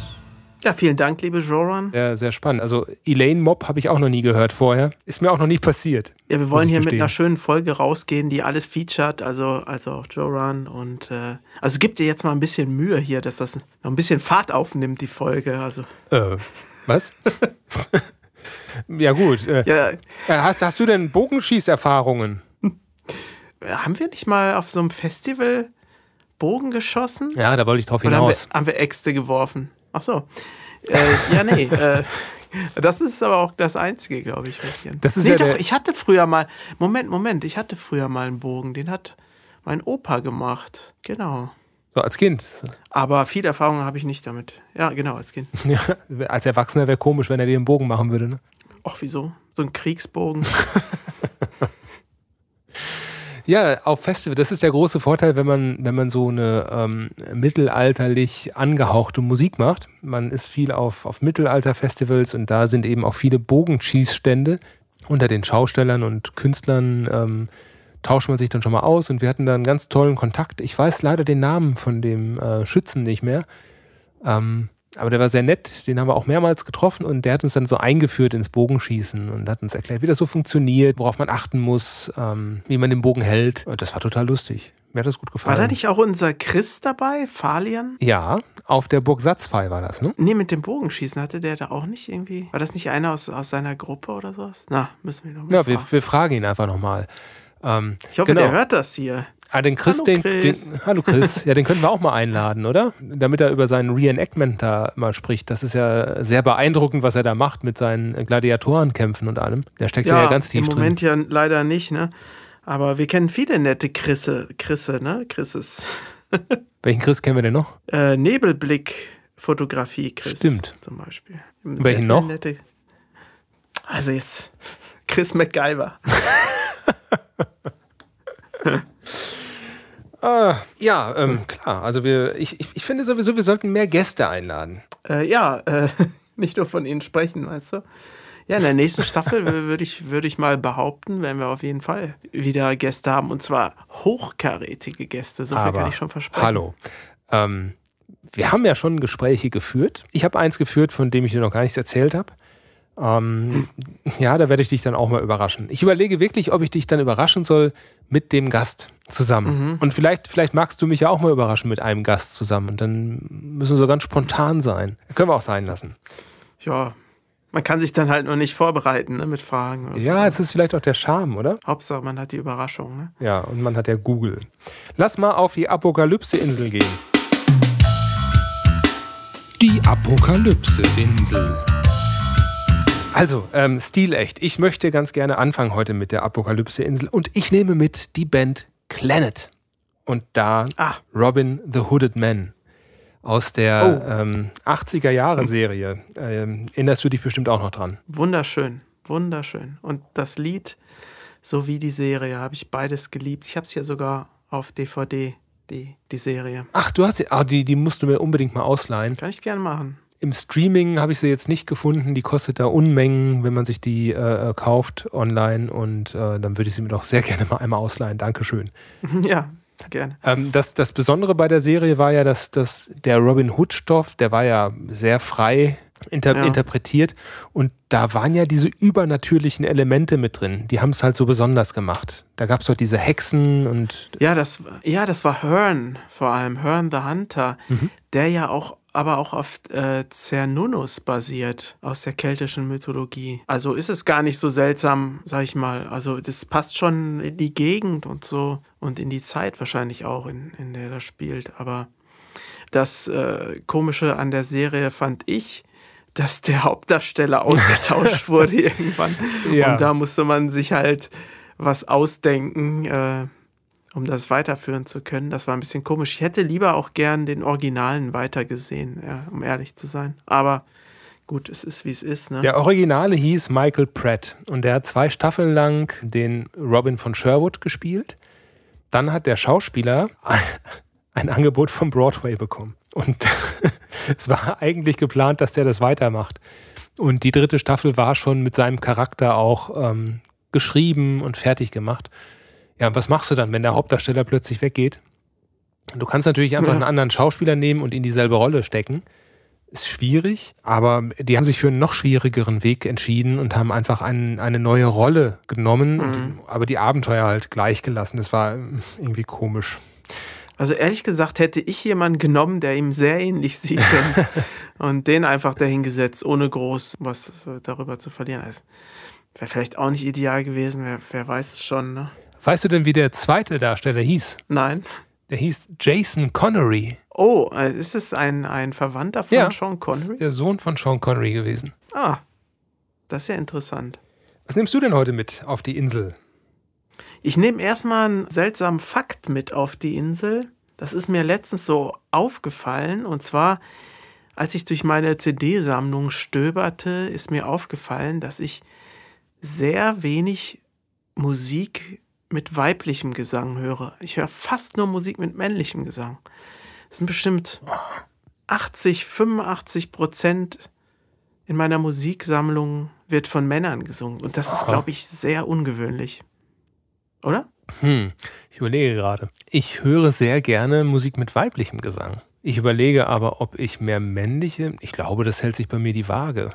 Ja, vielen Dank, liebe Joran. Ja, sehr spannend. Also Elaine Mob habe ich auch noch nie gehört vorher. Ist mir auch noch nie passiert. Ja, wir wollen hier verstehen. mit einer schönen Folge rausgehen, die alles featured, also, also auch Joran. Und äh, also gib dir jetzt mal ein bisschen Mühe hier, dass das noch ein bisschen Fahrt aufnimmt, die Folge. Also. Äh, was? <laughs> ja, gut. Äh, ja. Äh, hast, hast du denn Bogenschießerfahrungen? Haben wir nicht mal auf so einem Festival Bogen geschossen? Ja, da wollte ich drauf hinaus. Haben wir, haben wir Äxte geworfen? Ach so. Äh, ja, nee. äh, <laughs> das ist aber auch das Einzige, glaube ich. Das ist nee, ja doch, ich hatte früher mal, Moment, Moment, ich hatte früher mal einen Bogen, den hat mein Opa gemacht. Genau. So als Kind. Aber viel Erfahrung habe ich nicht damit. Ja, genau, als Kind. <laughs> Ja, als Erwachsener wäre komisch, wenn er dir einen Bogen machen würde, ne? Ach, wieso? So ein Kriegsbogen. <laughs> Ja, auf Festival, das ist der große Vorteil, wenn man, wenn man so eine ähm, mittelalterlich angehauchte Musik macht. Man ist viel auf, auf Mittelalter-Festivals und da sind eben auch viele Bogenschießstände. Unter den Schaustellern und Künstlern ähm, tauscht man sich dann schon mal aus und wir hatten da einen ganz tollen Kontakt. Ich weiß leider den Namen von dem äh, Schützen nicht mehr. Ähm, aber der war sehr nett, den haben wir auch mehrmals getroffen und der hat uns dann so eingeführt ins Bogenschießen und hat uns erklärt, wie das so funktioniert, worauf man achten muss, ähm, wie man den Bogen hält. Und das war total lustig. Mir hat das gut gefallen. War da nicht auch unser Chris dabei, Falian? Ja, auf der Burg Satzfei war das, ne? Nee, mit dem Bogenschießen hatte der da auch nicht irgendwie. War das nicht einer aus, aus seiner Gruppe oder sowas? Na, müssen wir noch mal Ja, wir, wir, fragen ihn einfach nochmal. Ähm, ich hoffe, genau. der hört das hier. Ah, den Chris, hallo Chris. Den, den, hallo Chris, <laughs> ja, den können wir auch mal einladen, oder? Damit er über seinen Reenactment da mal spricht. Das ist ja sehr beeindruckend, was er da macht mit seinen Gladiatorenkämpfen und allem. Der steckt ja, ja ganz tief drin. Im Moment ja leider nicht, ne? Aber wir kennen viele nette Chrisse, Chrisse, ne? Chrisses. <laughs> Welchen Chris kennen wir denn noch? Äh, Nebelblick Fotografie, Chris. Stimmt. Zum Beispiel. Welchen noch? Nette- Also jetzt Chris MacGyver. <laughs> Ja, ähm, klar. Also wir, ich, ich, ich finde sowieso, wir sollten mehr Gäste einladen. Äh, ja, äh, <laughs> nicht nur von Ihnen sprechen, weißt du? Ja, in der nächsten Staffel würde ich, würde ich mal behaupten, werden wir auf jeden Fall wieder Gäste haben. Und zwar hochkarätige Gäste. So viel Aber kann ich schon versprechen. hallo. Ähm, wir haben ja schon Gespräche geführt. Ich habe eins geführt, von dem ich dir noch gar nichts erzählt habe. Ähm, ja, da werde ich dich dann auch mal überraschen. Ich überlege wirklich, ob ich dich dann überraschen soll mit dem Gast zusammen. Mhm. Und vielleicht, vielleicht magst du mich ja auch mal überraschen mit einem Gast zusammen. Und dann müssen wir so ganz spontan sein. Können wir auch sein lassen. Ja, man kann sich dann halt nur nicht vorbereiten ne, mit Fragen. Oder Ja, so. es ist vielleicht auch der Charme, oder? Hauptsache, man hat die Überraschung. Ne? Ja, und man hat ja Google. Lass mal auf die Apokalypse-Insel gehen. Die Apokalypse-Insel. Also, ähm, stilecht. Ich möchte ganz gerne anfangen heute mit der Apokalypse-Insel und ich nehme mit die Band Planet. Und da Ah. Robin the Hooded Man aus der ähm, 80er-Jahre-Serie. Ähm, erinnerst du dich bestimmt auch noch dran? Wunderschön, wunderschön. Und das Lied sowie die Serie habe ich beides geliebt. Ich habe es ja sogar auf DVD, die, die Serie. Ach, du hast sie, ah, die, die musst du mir unbedingt mal ausleihen. Kann ich gern machen. Im Streaming habe ich sie jetzt nicht gefunden. Die kostet da Unmengen, wenn man sich die äh, äh, kauft online. Und äh, dann würde ich sie mir doch sehr <laughs> gerne mal einmal ausleihen. Dankeschön. <laughs> ja, gerne. Ähm, das, das Besondere bei der Serie war ja, dass, dass der Robin Hood-Stoff, der war ja sehr frei inter Ja. interpretiert. Und da waren ja diese übernatürlichen Elemente mit drin. Die haben es halt so besonders gemacht. Da gab es doch diese Hexen und Ja, das, ja, das war Hearn vor allem, Hearn the Hunter, der ja auch aber auch auf äh, Cernunnos basiert aus der keltischen Mythologie. Also ist es gar nicht so seltsam, sag ich mal. Also das passt schon in die Gegend und so und in die Zeit wahrscheinlich auch, in, in der das spielt. Aber das äh, Komische an der Serie fand ich, dass der Hauptdarsteller <laughs> ausgetauscht wurde irgendwann. Ja. Und da musste man sich halt was ausdenken, äh, um das weiterführen zu können. Das war ein bisschen komisch. Ich hätte lieber auch gern den Originalen weitergesehen, ja, um ehrlich zu sein. Aber gut, es ist wie es ist. Ne? Der Originale hieß Michael Pratt und der hat zwei Staffeln lang den Robin von Sherwood gespielt. Dann hat der Schauspieler <laughs> ein Angebot vom Broadway bekommen. Und <laughs> es war eigentlich geplant, dass der das weitermacht. Und die dritte Staffel war schon mit seinem Charakter auch ähm, geschrieben und fertig gemacht. Ja, und was machst du dann, wenn der Hauptdarsteller plötzlich weggeht? Du kannst natürlich einfach Ja. einen anderen Schauspieler nehmen und in dieselbe Rolle stecken ist schwierig, aber die haben sich für einen noch schwierigeren Weg entschieden und haben einfach einen, eine neue Rolle genommen, und, aber die Abenteuer halt gleich gelassen. Das war irgendwie komisch. Also ehrlich gesagt hätte ich jemanden genommen, der ihm sehr ähnlich sieht <laughs> und, den einfach dahingesetzt, ohne groß was darüber zu verlieren. Also, Wäre vielleicht auch nicht ideal gewesen, wer, wer weiß es schon. Ne? Weißt du denn, wie der zweite Darsteller hieß? Nein. Der hieß Jason Connery. Oh, äh, ist es ein, ein Verwandter von Sean Das ist Connery? der Sohn von Sean Connery gewesen. Ah, das ist ja interessant. Was nimmst du denn heute mit auf die Insel? Ich nehme erstmal einen seltsamen Fakt mit auf die Insel. Das ist mir letztens so aufgefallen. Und zwar, als ich durch meine CD-Sammlung stöberte, ist mir aufgefallen, dass ich sehr wenig Musik mit weiblichem Gesang höre. Ich höre fast nur Musik mit männlichem Gesang. Das sind bestimmt 80, 85 Prozent in meiner Musiksammlung wird von Männern gesungen. Und das ist, glaube ich, sehr ungewöhnlich. Oder? Hm, ich überlege gerade. Ich höre sehr gerne Musik mit weiblichem Gesang. Ich überlege aber, ob ich mehr männliche. Ich glaube, das hält sich bei mir die Waage.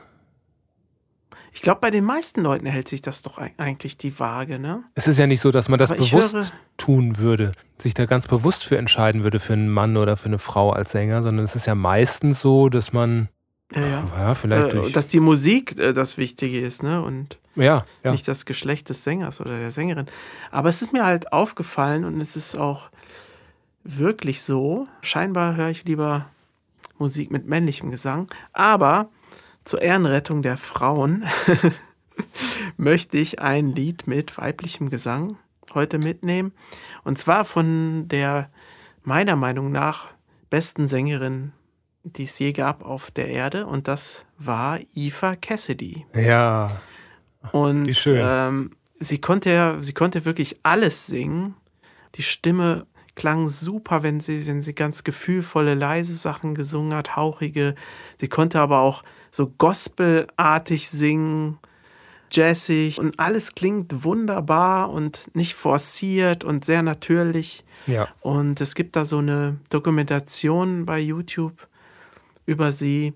Ich glaube, bei den meisten Leuten hält sich das doch eig- eigentlich die Waage, ne? Es ist ja nicht so, dass man das Aber bewusst höre- tun würde, sich da ganz bewusst für entscheiden würde, für einen Mann oder für eine Frau als Sänger, sondern es ist ja meistens so, dass man, Ja, ja. ja, vielleicht Äh, durch. dass die Musik äh, das Wichtige ist, ne? Und ja, ja. nicht das Geschlecht des Sängers oder der Sängerin. Aber es ist mir halt aufgefallen und es ist auch wirklich so. Scheinbar höre ich lieber Musik mit männlichem Gesang. Aber zur Ehrenrettung der Frauen <laughs> möchte ich ein Lied mit weiblichem Gesang heute mitnehmen. Und zwar von der meiner Meinung nach besten Sängerin die es je gab auf der Erde. Und das war Eva Cassidy. Ja. Und Wie schön. Ähm, sie, konnte ja, sie konnte wirklich alles singen. Die Stimme klang super, wenn sie, wenn sie ganz gefühlvolle, leise Sachen gesungen hat, hauchige. Sie konnte aber auch so gospelartig singen, jazzig und alles klingt wunderbar und nicht forciert und sehr natürlich. Ja. Und es gibt da so eine Dokumentation bei YouTube über sie.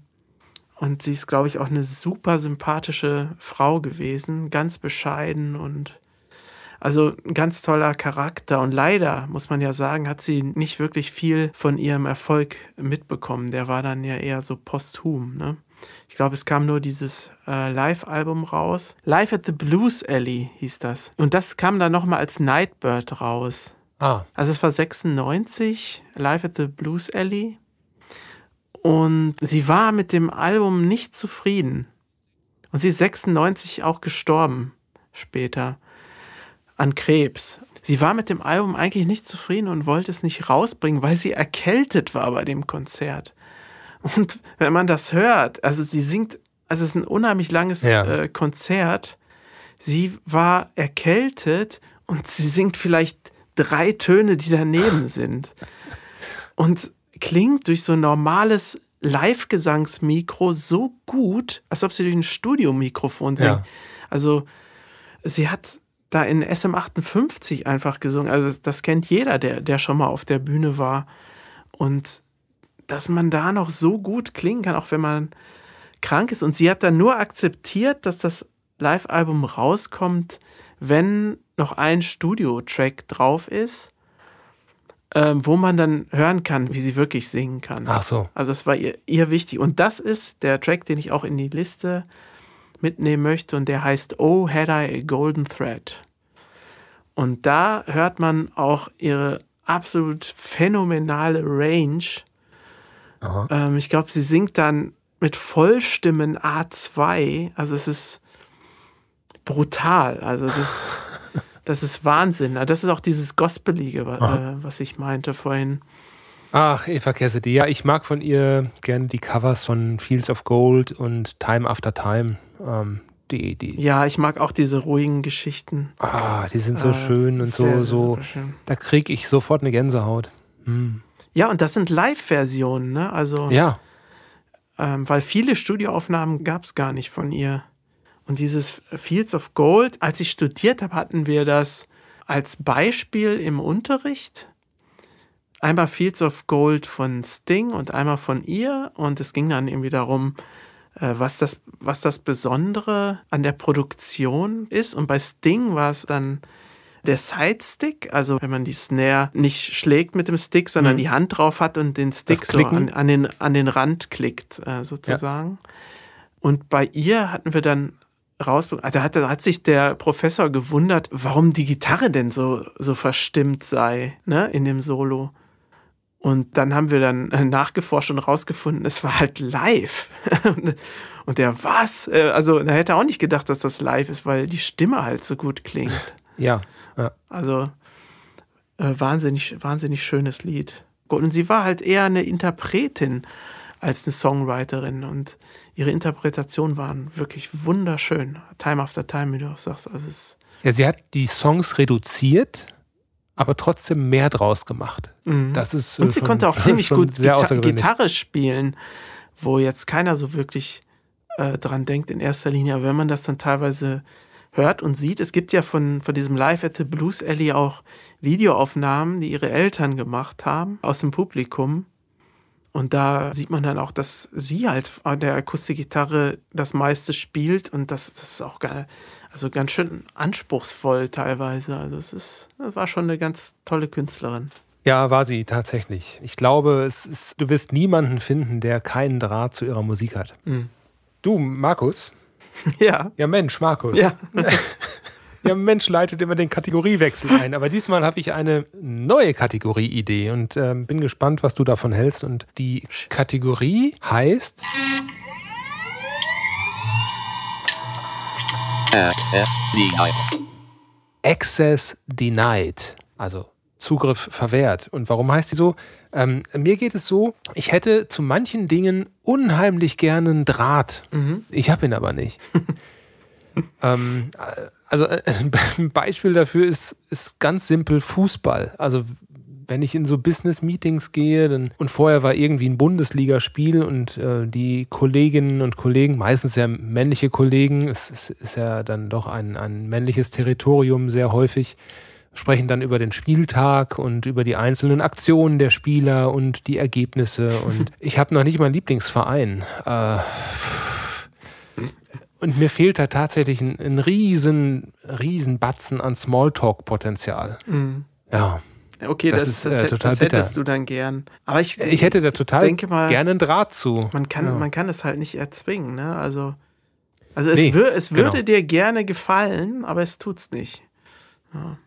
Und sie ist, glaube ich, auch eine super sympathische Frau gewesen, ganz bescheiden und also ein ganz toller Charakter. Und leider, muss man ja sagen, hat sie nicht wirklich viel von ihrem Erfolg mitbekommen. Der war dann ja eher so posthum. Ne? Ich glaube, es kam nur dieses äh, Live-Album raus. Live at the Blues Alley hieß das. Und das kam dann nochmal als Nightbird raus. Ah, Also es war 96, Live at the Blues Alley. Und sie war mit dem Album nicht zufrieden. Und sie ist 96 auch gestorben später an Krebs. Sie war mit dem Album eigentlich nicht zufrieden und wollte es nicht rausbringen, weil sie erkältet war bei dem Konzert. Und wenn man das hört, also sie singt, also es ist ein unheimlich langes Ja. äh, Konzert. Sie war erkältet und sie singt vielleicht drei Töne, die daneben <laughs> sind. Und klingt durch so ein normales Live-Gesangsmikro so gut, als ob sie durch ein Studiomikrofon singt. Ja. Also sie hat da in SM58 einfach gesungen. Also das, das kennt jeder, der, der schon mal auf der Bühne war. Und dass man da noch so gut klingen kann, auch wenn man krank ist. Und sie hat dann nur akzeptiert, dass das Live-Album rauskommt, wenn noch ein Studio-Track drauf ist, ähm, wo man dann hören kann, wie sie wirklich singen kann. ach so. Also das war ihr, ihr wichtig. Und das ist der Track, den ich auch in die Liste mitnehmen möchte. Und der heißt Oh, Had I a Golden Thread. Und da hört man auch ihre absolut phänomenale Range. Aha. Ähm, ich glaube, sie singt dann mit Vollstimmen A2. Also es ist brutal. Also das, <laughs> das ist Wahnsinn. Das ist auch dieses Gospelige, wa- äh, was ich meinte vorhin. Ach, Eva Cassidy. Ja, ich mag von ihr gerne die Covers von Fields of Gold und Time After Time. Ähm, die, die, Ja, ich mag auch diese ruhigen Geschichten. ah, die sind so Äh, schön und sehr, so, so. schön. Da kriege ich sofort eine Gänsehaut. Hm. Ja, und das sind Live-Versionen, ne? Also, Ja, ähm, weil viele Studioaufnahmen gab es gar nicht von ihr. Und dieses Fields of Gold, als ich studiert habe, hatten wir das als Beispiel im Unterricht. Einmal Fields of Gold von Sting und einmal von ihr. Und es ging dann irgendwie darum, äh, was das, was das Besondere an der Produktion ist. Und bei Sting war es dann der Sidestick, also wenn man die Snare nicht schlägt mit dem Stick, sondern Mhm. die Hand drauf hat und den Stick so an, an, den, an den Rand klickt, äh, sozusagen. Und bei ihr hatten wir dann rausbekommen, da hat, da hat sich der Professor gewundert, warum die Gitarre denn so, so verstimmt sei, ne, in dem Solo. Und dann haben wir dann äh, nachgeforscht und rausgefunden, es war halt live. <laughs> und der, was? Äh, Also, er hätte auch nicht gedacht, dass das live ist, weil die Stimme halt so gut klingt. Ja. ja. Also, äh, wahnsinnig, wahnsinnig schönes Lied. Gut, Und sie war halt eher eine Interpretin als eine Songwriterin und ihre Interpretationen waren wirklich wunderschön. Time after Time, wie du auch sagst. Also es, Ja, sie hat die Songs reduziert, aber trotzdem mehr draus gemacht. mhm. Das ist äh, Und sie schon- konnte auch <laughs> ziemlich gut Gita. Gitarre spielen, wo jetzt keiner so wirklich äh, dran denkt in erster Linie. Aber wenn man das dann teilweise hört und sieht, es gibt ja von, von diesem Live at the Blues Alley auch Videoaufnahmen, die ihre Eltern gemacht haben aus dem Publikum. Und da sieht man dann auch, dass sie halt an der Akustikgitarre das meiste spielt und das, das ist auch geil. Also ganz schön anspruchsvoll teilweise. Also es ist, das war schon eine ganz tolle Künstlerin. Ja, war sie tatsächlich. Ich glaube, es ist, du wirst niemanden finden, der keinen Draht zu ihrer Musik hat. Mhm. Du, Markus? Ja. Ja, Mensch, Markus. Ja. <laughs> Ja, Mensch leitet immer den Kategoriewechsel ein. Aber diesmal habe ich eine neue Kategorieidee und ähm, bin gespannt, was du davon hältst. Und die Kategorie heißt Access denied. Access Denied. Also Zugriff verwehrt. Und warum heißt die so? Ähm, mir geht es so, ich hätte zu manchen Dingen unheimlich gerne einen Draht. Ich habe ihn aber nicht. <laughs> ähm, also äh, ein Beispiel dafür ist, ist ganz simpel Fußball. Also wenn ich in so Business-Meetings gehe dann, und vorher war irgendwie ein Bundesligaspiel und äh, die Kolleginnen und Kollegen, meistens ja männliche Kollegen, es, es ist ja dann doch ein, ein männliches Territorium sehr häufig, sprechen dann über den Spieltag und über die einzelnen Aktionen der Spieler und die Ergebnisse. <laughs> Und ich habe noch nicht meinen Lieblingsverein. Äh, und mir fehlt da tatsächlich ein, ein riesen, riesen Batzen an Smalltalk-Potenzial. Ja. Okay, Das das, ist, das, äh, total das hättest bitter. du dann gern. Aber ich, Ich hätte da total denke mal, gerne einen Draht zu. Man kann, Ja. man kann es halt nicht erzwingen, ne? Also, also es, Nee, wür, es genau. würde dir gerne gefallen, aber es tut's nicht. Ja.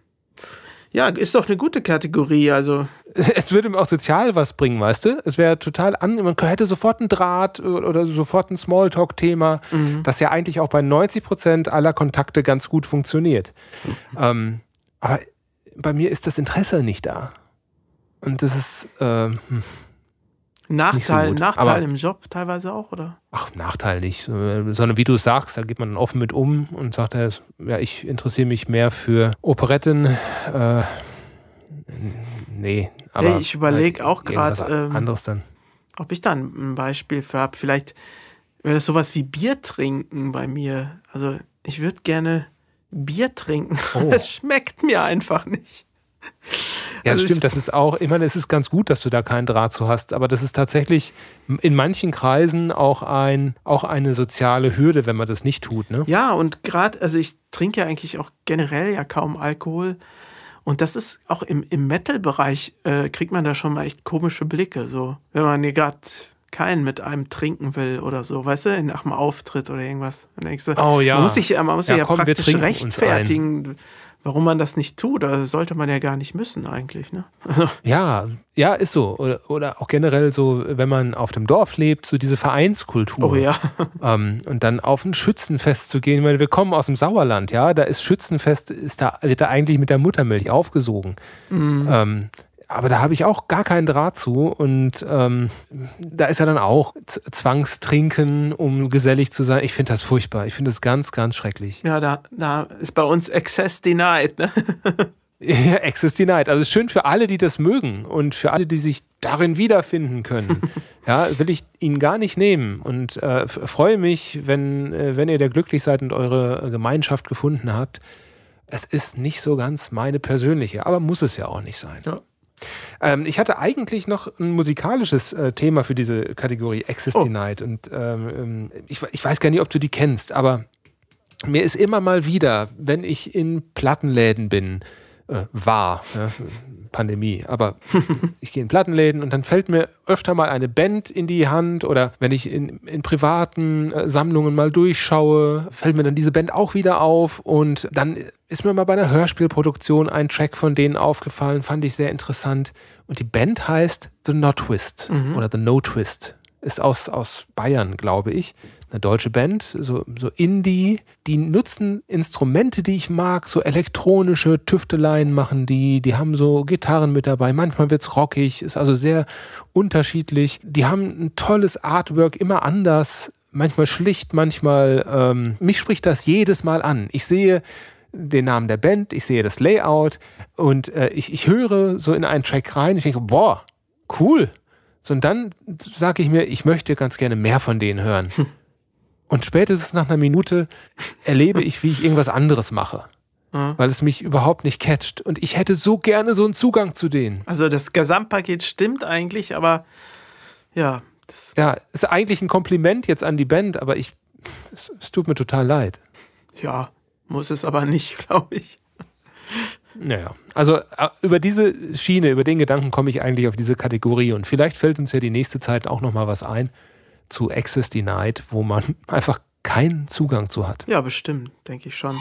Ja, ist doch eine gute Kategorie. Also, <laughs> Es würde mir auch sozial was bringen, weißt du? Es wäre total an, man hätte sofort einen Draht oder sofort ein Smalltalk-Thema, das ja eigentlich auch bei 90 Prozent aller Kontakte ganz gut funktioniert. Ähm, aber bei mir ist das Interesse nicht da. Und das ist, ähm, hm, Nachteil, gut, Nachteil aber- im Job teilweise auch, oder? ach, Nachteil nicht, sondern wie du es sagst, da geht man dann offen mit um und sagt, ja, ich interessiere mich mehr für Operetten. Äh, nee, aber ich überleg halt auch irgendwas ähm, anderes dann. Ob ich da ein Beispiel für habe. Vielleicht wäre das sowas wie Bier trinken bei mir. Also, ich würde gerne Bier trinken. Oh. <laughs> Es schmeckt mir einfach nicht. Ja, Also das stimmt. Das ist auch, ich meine, es ist ganz gut, dass du da keinen Draht zu hast, aber das ist tatsächlich in manchen Kreisen auch, ein, auch eine soziale Hürde, wenn man das nicht tut. Ne? Ja, und gerade, also ich trinke ja eigentlich auch generell ja kaum Alkohol. Und das ist auch im, im Metal-Bereich, äh, kriegt man da schon mal echt komische Blicke. So, wenn man hier gerade keinen mit einem trinken will oder so, weißt du, nach dem Auftritt oder irgendwas. Dann denkst du, Oh ja. man muss sich, ja- man muss Ja, ja komm, praktisch rechtfertigen, warum man das nicht tut. Da sollte man ja gar nicht müssen eigentlich. Ne? Ja, ja, ist so. Oder, oder auch generell so, wenn man auf dem Dorf lebt, so diese Vereinskultur. Oh ja. <laughs> Ähm, und dann auf ein Schützenfest zu gehen, weil wir kommen aus dem Sauerland, ja, da ist Schützenfest, ist da, wird da eigentlich mit der Muttermilch aufgesogen. Ähm, aber da habe ich auch gar keinen Draht zu und ähm, da ist ja dann auch Zwangstrinken, um gesellig zu sein. Ich finde das furchtbar. Ich finde das ganz, ganz schrecklich. Ja, da, da ist bei uns Access denied. Ne? <laughs> Ja, Access Denied. Also es ist schön für alle, die das mögen und für alle, die sich darin wiederfinden können. <laughs> ja, will ich Ihnen gar nicht nehmen und äh, freue mich, wenn, äh, wenn ihr da glücklich seid und eure Gemeinschaft gefunden habt. Es ist nicht so ganz meine persönliche, aber muss es ja auch nicht sein. Ja. Ähm, ich hatte eigentlich noch ein musikalisches äh, Thema für diese Kategorie Access Oh. Denied und ähm, ähm, ich, ich weiß gar nicht, ob du die kennst, aber mir ist immer mal wieder, wenn ich in Plattenläden bin, äh, war, ja, Pandemie, aber <laughs> ich gehe in Plattenläden und dann fällt mir öfter mal eine Band in die Hand oder wenn ich in, in privaten äh, Sammlungen mal durchschaue, fällt mir dann diese Band auch wieder auf und dann ist mir mal bei einer Hörspielproduktion ein Track von denen aufgefallen, fand ich sehr interessant und die Band heißt The No Twist oder The No Twist. Ist aus, aus Bayern, glaube ich. Eine deutsche Band, so, so Indie. Die nutzen Instrumente, die ich mag, so elektronische Tüfteleien machen die. Die haben so Gitarren mit dabei. Manchmal wird's rockig, ist also sehr unterschiedlich. Die haben ein tolles Artwork, immer anders. Manchmal schlicht, manchmal. Ähm, mich spricht das jedes Mal an. Ich sehe den Namen der Band, ich sehe das Layout und äh, ich, ich höre so in einen Track rein. Ich denke, boah, cool. So, und dann sage ich mir, ich möchte ganz gerne mehr von denen hören. <laughs> Und spätestens nach einer Minute erlebe ich, wie ich irgendwas anderes mache. Weil es mich überhaupt nicht catcht. Und ich hätte so gerne so einen Zugang zu denen. Also das Gesamtpaket stimmt eigentlich, aber ja, das, Ja, ist eigentlich ein Kompliment jetzt an die Band, aber ich, es, es tut mir total leid. ja, muss es aber nicht, <laughs> glaube ich. Naja, also äh, über diese Schiene, über den Gedanken komme ich eigentlich auf diese Kategorie. Und vielleicht fällt uns ja die nächste Zeit auch nochmal was ein zu Access Denied, wo man <laughs> einfach keinen Zugang zu hat. Ja, bestimmt, denke ich schon.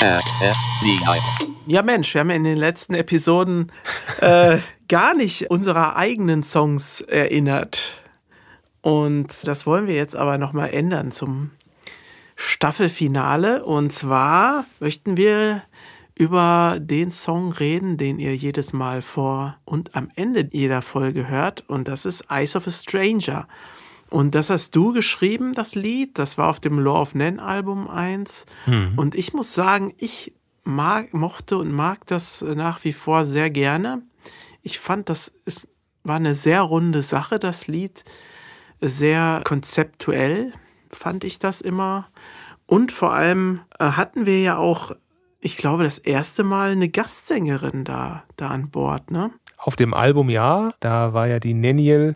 Access denied. Ja, Mensch, wir haben in den letzten Episoden äh, <laughs> gar nicht unserer eigenen Songs erinnert. Und das wollen wir jetzt aber nochmal ändern zum Staffelfinale. Und zwar möchten wir über den Song reden, den ihr jedes Mal vor und am Ende jeder Folge hört. Und das ist Eyes of a Stranger. Und das hast du geschrieben, das Lied. Das war auf dem Law of Nen Album 1. Mhm. Und ich muss sagen, ich mag, mochte und mag das nach wie vor sehr gerne. Ich fand, das ist, war eine sehr runde Sache, das Lied. Sehr konzeptuell fand ich das immer. Und vor allem äh, hatten wir ja auch, ich glaube, das erste Mal eine Gastsängerin da, da an Bord, ne? Auf dem Album ja, da war ja die Neniel,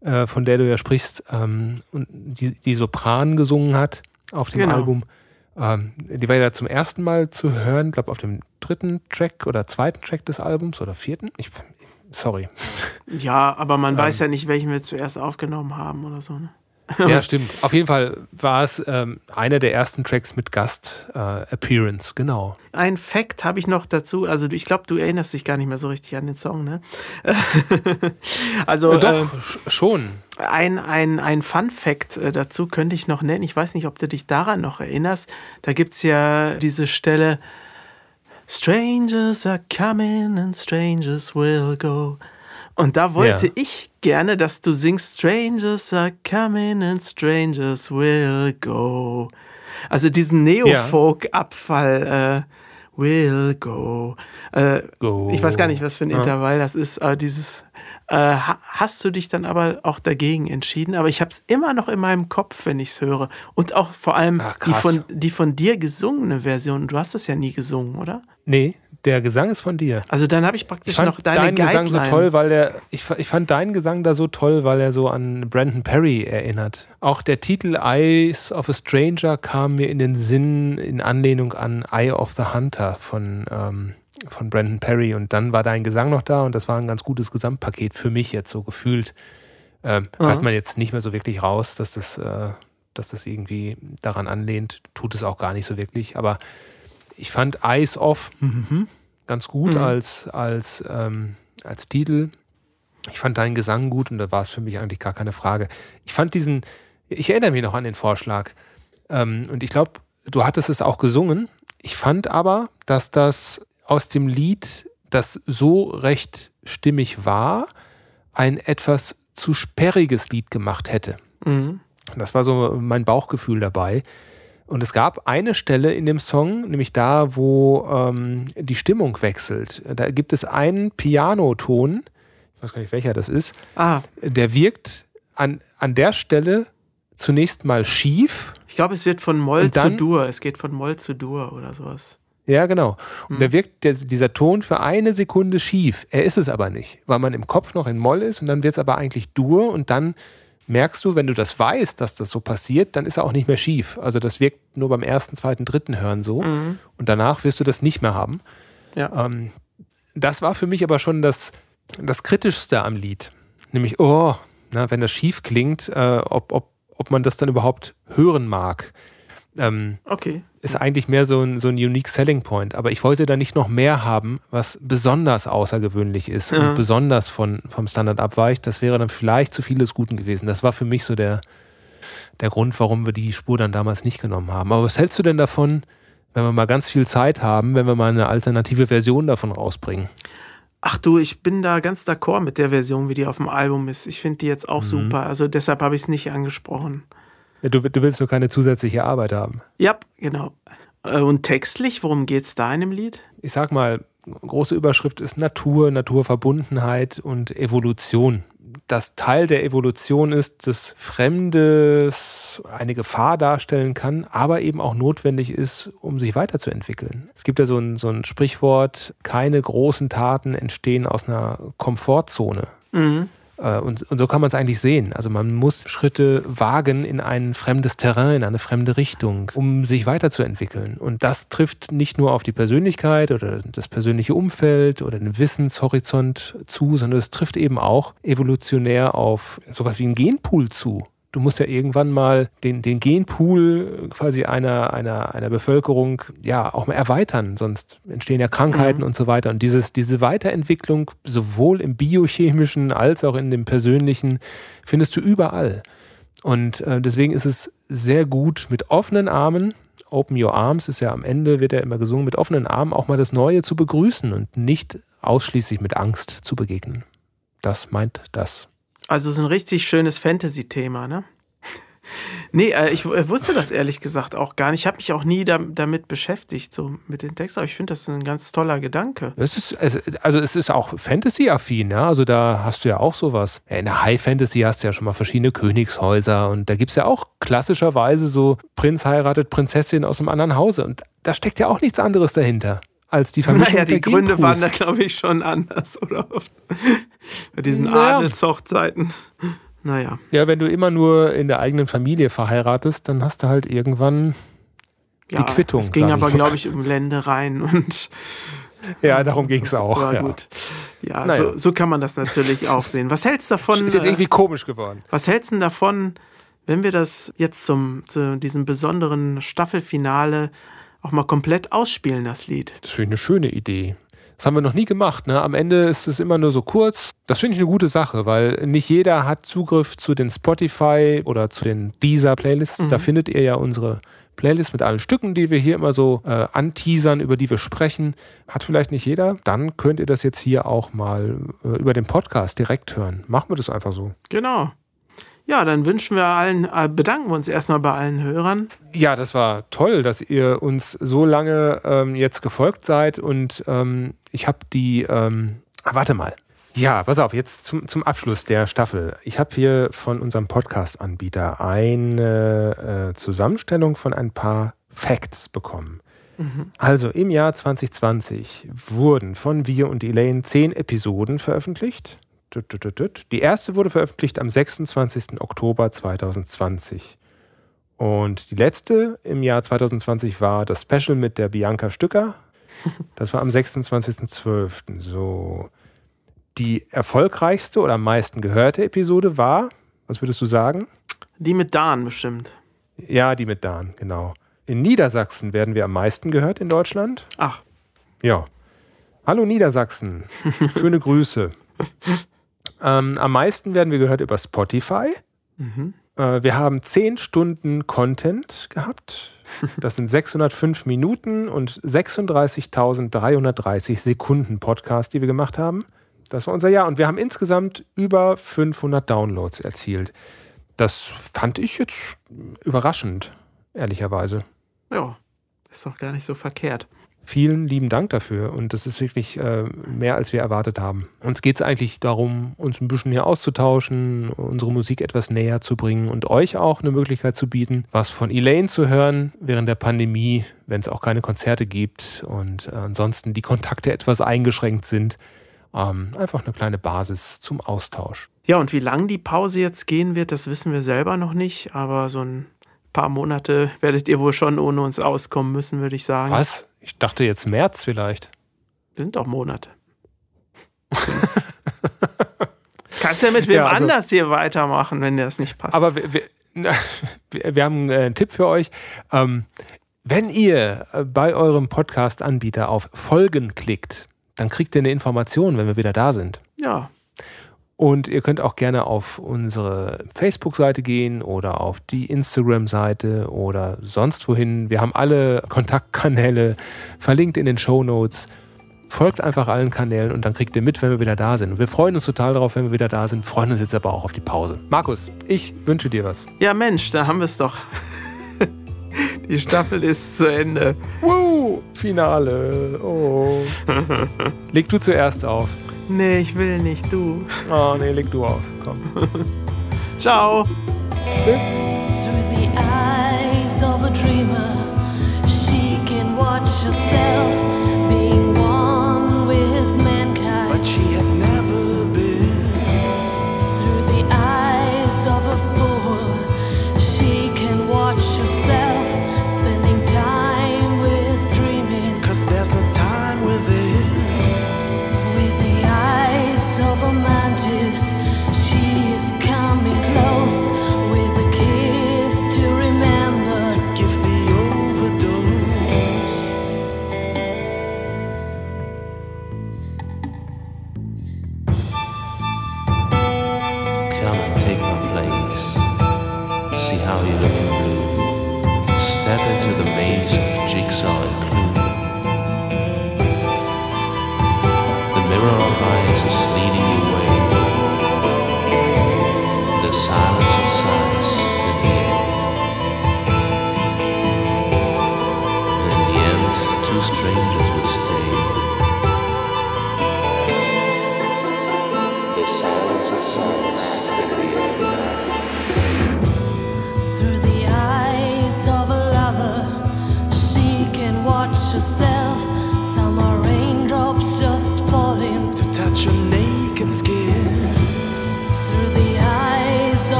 äh, von der du ja sprichst, ähm, und die, die Sopran gesungen hat auf dem Genau. Album. Ähm, die war ja zum ersten Mal zu hören, glaube auf dem dritten Track oder zweiten Track des Albums oder vierten. Ich, sorry. Ja, aber man <laughs> Ähm. weiß ja nicht, welchen wir zuerst aufgenommen haben oder so, ne? Ja, stimmt. Auf jeden Fall war es ähm, einer der ersten Tracks mit Gast-Appearance, genau. Ein Fact habe ich noch dazu. Also, ich glaube, du erinnerst dich gar nicht mehr so richtig an den Song, ne? <laughs> also, Äh, äh, doch, sch- schon. ein, ein, ein Fun-Fact äh, dazu könnte ich noch nennen. Ich weiß nicht, ob du dich daran noch erinnerst. Da gibt es ja diese Stelle: Strangers are coming and strangers will go. Und da wollte Ja. ich gerne, dass du singst: Strangers are coming and strangers will go. Also diesen Neofolk-Abfall. Äh, will go. Äh, Go. Ich weiß gar nicht, was für ein Ja. Intervall das ist, aber dieses. Äh, ha- hast du dich dann aber auch dagegen entschieden? Aber ich habe es immer noch in meinem Kopf, wenn ich es höre. Und auch vor allem Ah, die, von, die von dir gesungene Version. Du hast es ja nie gesungen, oder? Nee, der Gesang ist von dir. Also dann habe ich praktisch Ich fand noch deine deinen Gesang so toll, weil er, ich, ich fand deinen Gesang da so toll, weil er so an Brandon Perry erinnert. Auch der Titel Eyes of a Stranger kam mir in den Sinn in Anlehnung an Eye of the Hunter von, ähm, von Brandon Perry. Und dann war dein Gesang noch da und das war ein ganz gutes Gesamtpaket für mich jetzt so gefühlt. Ähm, Mhm. Hört man jetzt nicht mehr so wirklich raus, dass das, äh, dass das irgendwie daran anlehnt. Tut es auch gar nicht so wirklich. Aber ich fand Eyes Off mhm, ganz gut Mhm. als, als, ähm, als Titel. Ich fand deinen Gesang gut und da war es für mich eigentlich gar keine Frage. Ich fand diesen, ich erinnere mich noch an den Vorschlag. Ähm, und ich glaube, du hattest es auch gesungen. Ich fand aber, dass das aus dem Lied, das so recht stimmig war, ein etwas zu sperriges Lied gemacht hätte. Mhm. Das war so mein Bauchgefühl dabei. Und es gab eine Stelle in dem Song, nämlich da, wo ähm, die Stimmung wechselt. Da gibt es einen Pianoton, ich weiß gar nicht, welcher das ist, Ah, der wirkt an, an der Stelle zunächst mal schief. ich glaube, es wird von Moll Und zu dann- Dur. Es geht von Moll zu Dur oder sowas. Ja, genau. Und der wirkt der, dieser Ton für eine Sekunde schief. Er ist es aber nicht, weil man im Kopf noch in Moll ist und dann wird es aber eigentlich Dur und dann merkst du, wenn du das weißt, dass das so passiert, dann ist er auch nicht mehr schief. Also das wirkt nur beim ersten, zweiten, dritten Hören so und danach wirst du das nicht mehr haben. Ja. Ähm, das war für mich aber schon das, das Kritischste am Lied. Nämlich, oh, na, wenn das schief klingt, äh, ob, ob, ob man das dann überhaupt hören mag. Ähm, Okay. ist eigentlich mehr so ein, so ein unique selling point. Aber ich wollte da nicht noch mehr haben, was besonders außergewöhnlich ist Ja. und besonders von, vom Standard abweicht. Das wäre dann vielleicht zu vieles Guten gewesen. Das war für mich so der, der Grund, warum wir die Spur dann damals nicht genommen haben. Aber was hältst du denn davon, wenn wir mal ganz viel Zeit haben, wenn wir mal eine alternative Version davon rausbringen? Ach du, ich bin da ganz d'accord mit der Version, wie die auf dem Album ist. Ich finde die jetzt Mhm. auch super. Also deshalb habe ich es nicht angesprochen. Du, du willst nur keine zusätzliche Arbeit haben. Ja, genau. Äh, Und textlich, worum geht's da in dem Lied? ich sag mal, große Überschrift ist Natur, Naturverbundenheit und Evolution. Das Teil der Evolution ist, dass Fremdes eine Gefahr darstellen kann, aber eben auch notwendig ist, um sich weiterzuentwickeln. Es gibt ja so ein, so ein Sprichwort, keine großen Taten entstehen aus einer Komfortzone. Mhm. Äh, Und, und so kann man es eigentlich sehen. Also man muss Schritte wagen in ein fremdes Terrain, in eine fremde Richtung, um sich weiterzuentwickeln. Und das trifft nicht nur auf die Persönlichkeit oder das persönliche Umfeld oder den Wissenshorizont zu, sondern es trifft eben auch evolutionär auf sowas wie einen Genpool zu. Du musst ja irgendwann mal den, den Genpool quasi einer, einer, einer Bevölkerung ja auch mal erweitern, sonst entstehen ja Krankheiten und so weiter. Und dieses, diese Weiterentwicklung sowohl im biochemischen als auch in dem persönlichen findest du überall. Und äh, deswegen ist es sehr gut, mit offenen Armen Open Your Arms ist ja am Ende, wird ja immer gesungen, mit offenen Armen auch mal das Neue zu begrüßen und nicht ausschließlich mit Angst zu begegnen. Das meint das. Also so ein richtig schönes Fantasy-Thema, ne? Nee, äh, ich äh, wusste das ehrlich gesagt auch gar nicht. Ich habe mich auch nie da, damit beschäftigt, so mit den Texten. Aber ich finde das ein ganz toller Gedanke. Es ist, also, also es ist auch Fantasy-affin, ja. Also da hast du ja auch sowas. In der High Fantasy hast du ja schon mal verschiedene Königshäuser und da gibt es ja auch klassischerweise so Prinz heiratet Prinzessin aus einem anderen Hause. Und da steckt ja auch nichts anderes dahinter als die Vermischung Naja, die Gründe Genpools. waren da, glaube ich, schon anders, <laughs> oder? Bei diesen Naja. Adelshochzeiten. Naja. Ja, wenn du immer nur in der eigenen Familie verheiratest, dann hast du halt irgendwann Ja, die Quittung. Es ging aber, glaube ich, um Ländereien <laughs> und. Ja, darum ging es auch. Ja, Ja. gut. Ja, Naja. so, so kann man das natürlich <laughs> auch sehen. Was hältst du davon? Ist jetzt äh, irgendwie komisch geworden. Was hältst du denn davon, wenn wir das jetzt zum, zu diesem besonderen Staffelfinale auch mal komplett ausspielen, das Lied? Das finde ich eine schöne Idee. Das haben wir noch nie gemacht. Ne? Am Ende ist es immer nur so kurz. Das finde ich eine gute Sache, weil nicht jeder hat Zugriff zu den Spotify oder zu den Deezer-Playlists. Da findet ihr ja unsere Playlist mit allen Stücken, die wir hier immer so äh, anteasern, über die wir sprechen. Hat vielleicht nicht jeder. Dann könnt ihr das jetzt hier auch mal äh, über den Podcast direkt hören. Machen wir das einfach so. Genau. Ja, dann wünschen wir allen, äh, bedanken wir uns erstmal bei allen Hörern. Ja, das war toll, dass ihr uns so lange ähm, jetzt gefolgt seid und ähm, ich habe die, ähm, ah, warte mal. Ja, pass auf, jetzt zum, zum Abschluss der Staffel. Ich habe hier von unserem Podcast-Anbieter eine äh, Zusammenstellung von ein paar Facts bekommen. Also im Jahr 2020 wurden von Wir und Elaine zehn Episoden veröffentlicht. Die erste wurde veröffentlicht am 26. Oktober 2020. Und die letzte im Jahr 2020 war das Special mit der Bianca Stücker. Das war am 26.12. So. Die erfolgreichste oder am meisten gehörte Episode war, was würdest du sagen? Die mit Dan bestimmt. Ja, die mit Dan, genau. In Niedersachsen werden wir am meisten gehört in Deutschland. Ach, Ja. Hallo Niedersachsen. Schöne Grüße. <laughs> Ähm, am meisten werden wir gehört über Spotify. Äh, wir haben 10 Stunden Content gehabt. <laughs> Das sind 605 Minuten und 36.330 Sekunden Podcast, die wir gemacht haben. Das war unser Jahr. Und wir haben insgesamt über 500 Downloads erzielt. Das fand ich jetzt überraschend, ehrlicherweise. ja, ist doch gar nicht so verkehrt. Vielen lieben Dank dafür und das ist wirklich äh, mehr, als wir erwartet haben. Uns geht es eigentlich darum, uns ein bisschen hier auszutauschen, unsere Musik etwas näher zu bringen und euch auch eine Möglichkeit zu bieten, was von Elaine zu hören während der Pandemie, wenn es auch keine Konzerte gibt und äh, ansonsten die Kontakte etwas eingeschränkt sind. Ähm, einfach eine kleine Basis zum Austausch. Ja, und wie lang die Pause jetzt gehen wird, das wissen wir selber noch nicht, aber so ein paar Monate werdet ihr wohl schon ohne uns auskommen müssen, würde ich sagen. Was? Ich dachte jetzt März vielleicht. Sind doch Monate. <laughs> Kannst ja mit wem Ja, also- anders hier weitermachen, wenn dir das nicht passt. Aber wir, <laughs> wir wir haben äh, einen Tipp für euch. Ähm, wenn ihr äh, bei eurem Podcast-Anbieter auf Folgen klickt, dann kriegt ihr eine Information, wenn wir wieder da sind. ja, Und ihr könnt auch gerne auf unsere Facebook-Seite gehen oder auf die Instagram-Seite oder sonst wohin. Wir haben alle Kontaktkanäle verlinkt in den Show Notes. Folgt einfach allen Kanälen und dann kriegt ihr mit, wenn wir wieder da sind. Und wir freuen uns total darauf, wenn wir wieder da sind, freuen uns jetzt aber auch auf die Pause. Markus, ich wünsche dir was. ja Mensch, da haben wir es doch. <laughs> die Staffel ist zu Ende. Woo! Finale. Oh. <laughs> leg du zuerst auf. Nee, ich will nicht, du. Oh, nee, leg du auf. Komm. <laughs> Ciao. Through the eyes of a dreamer, she can watch herself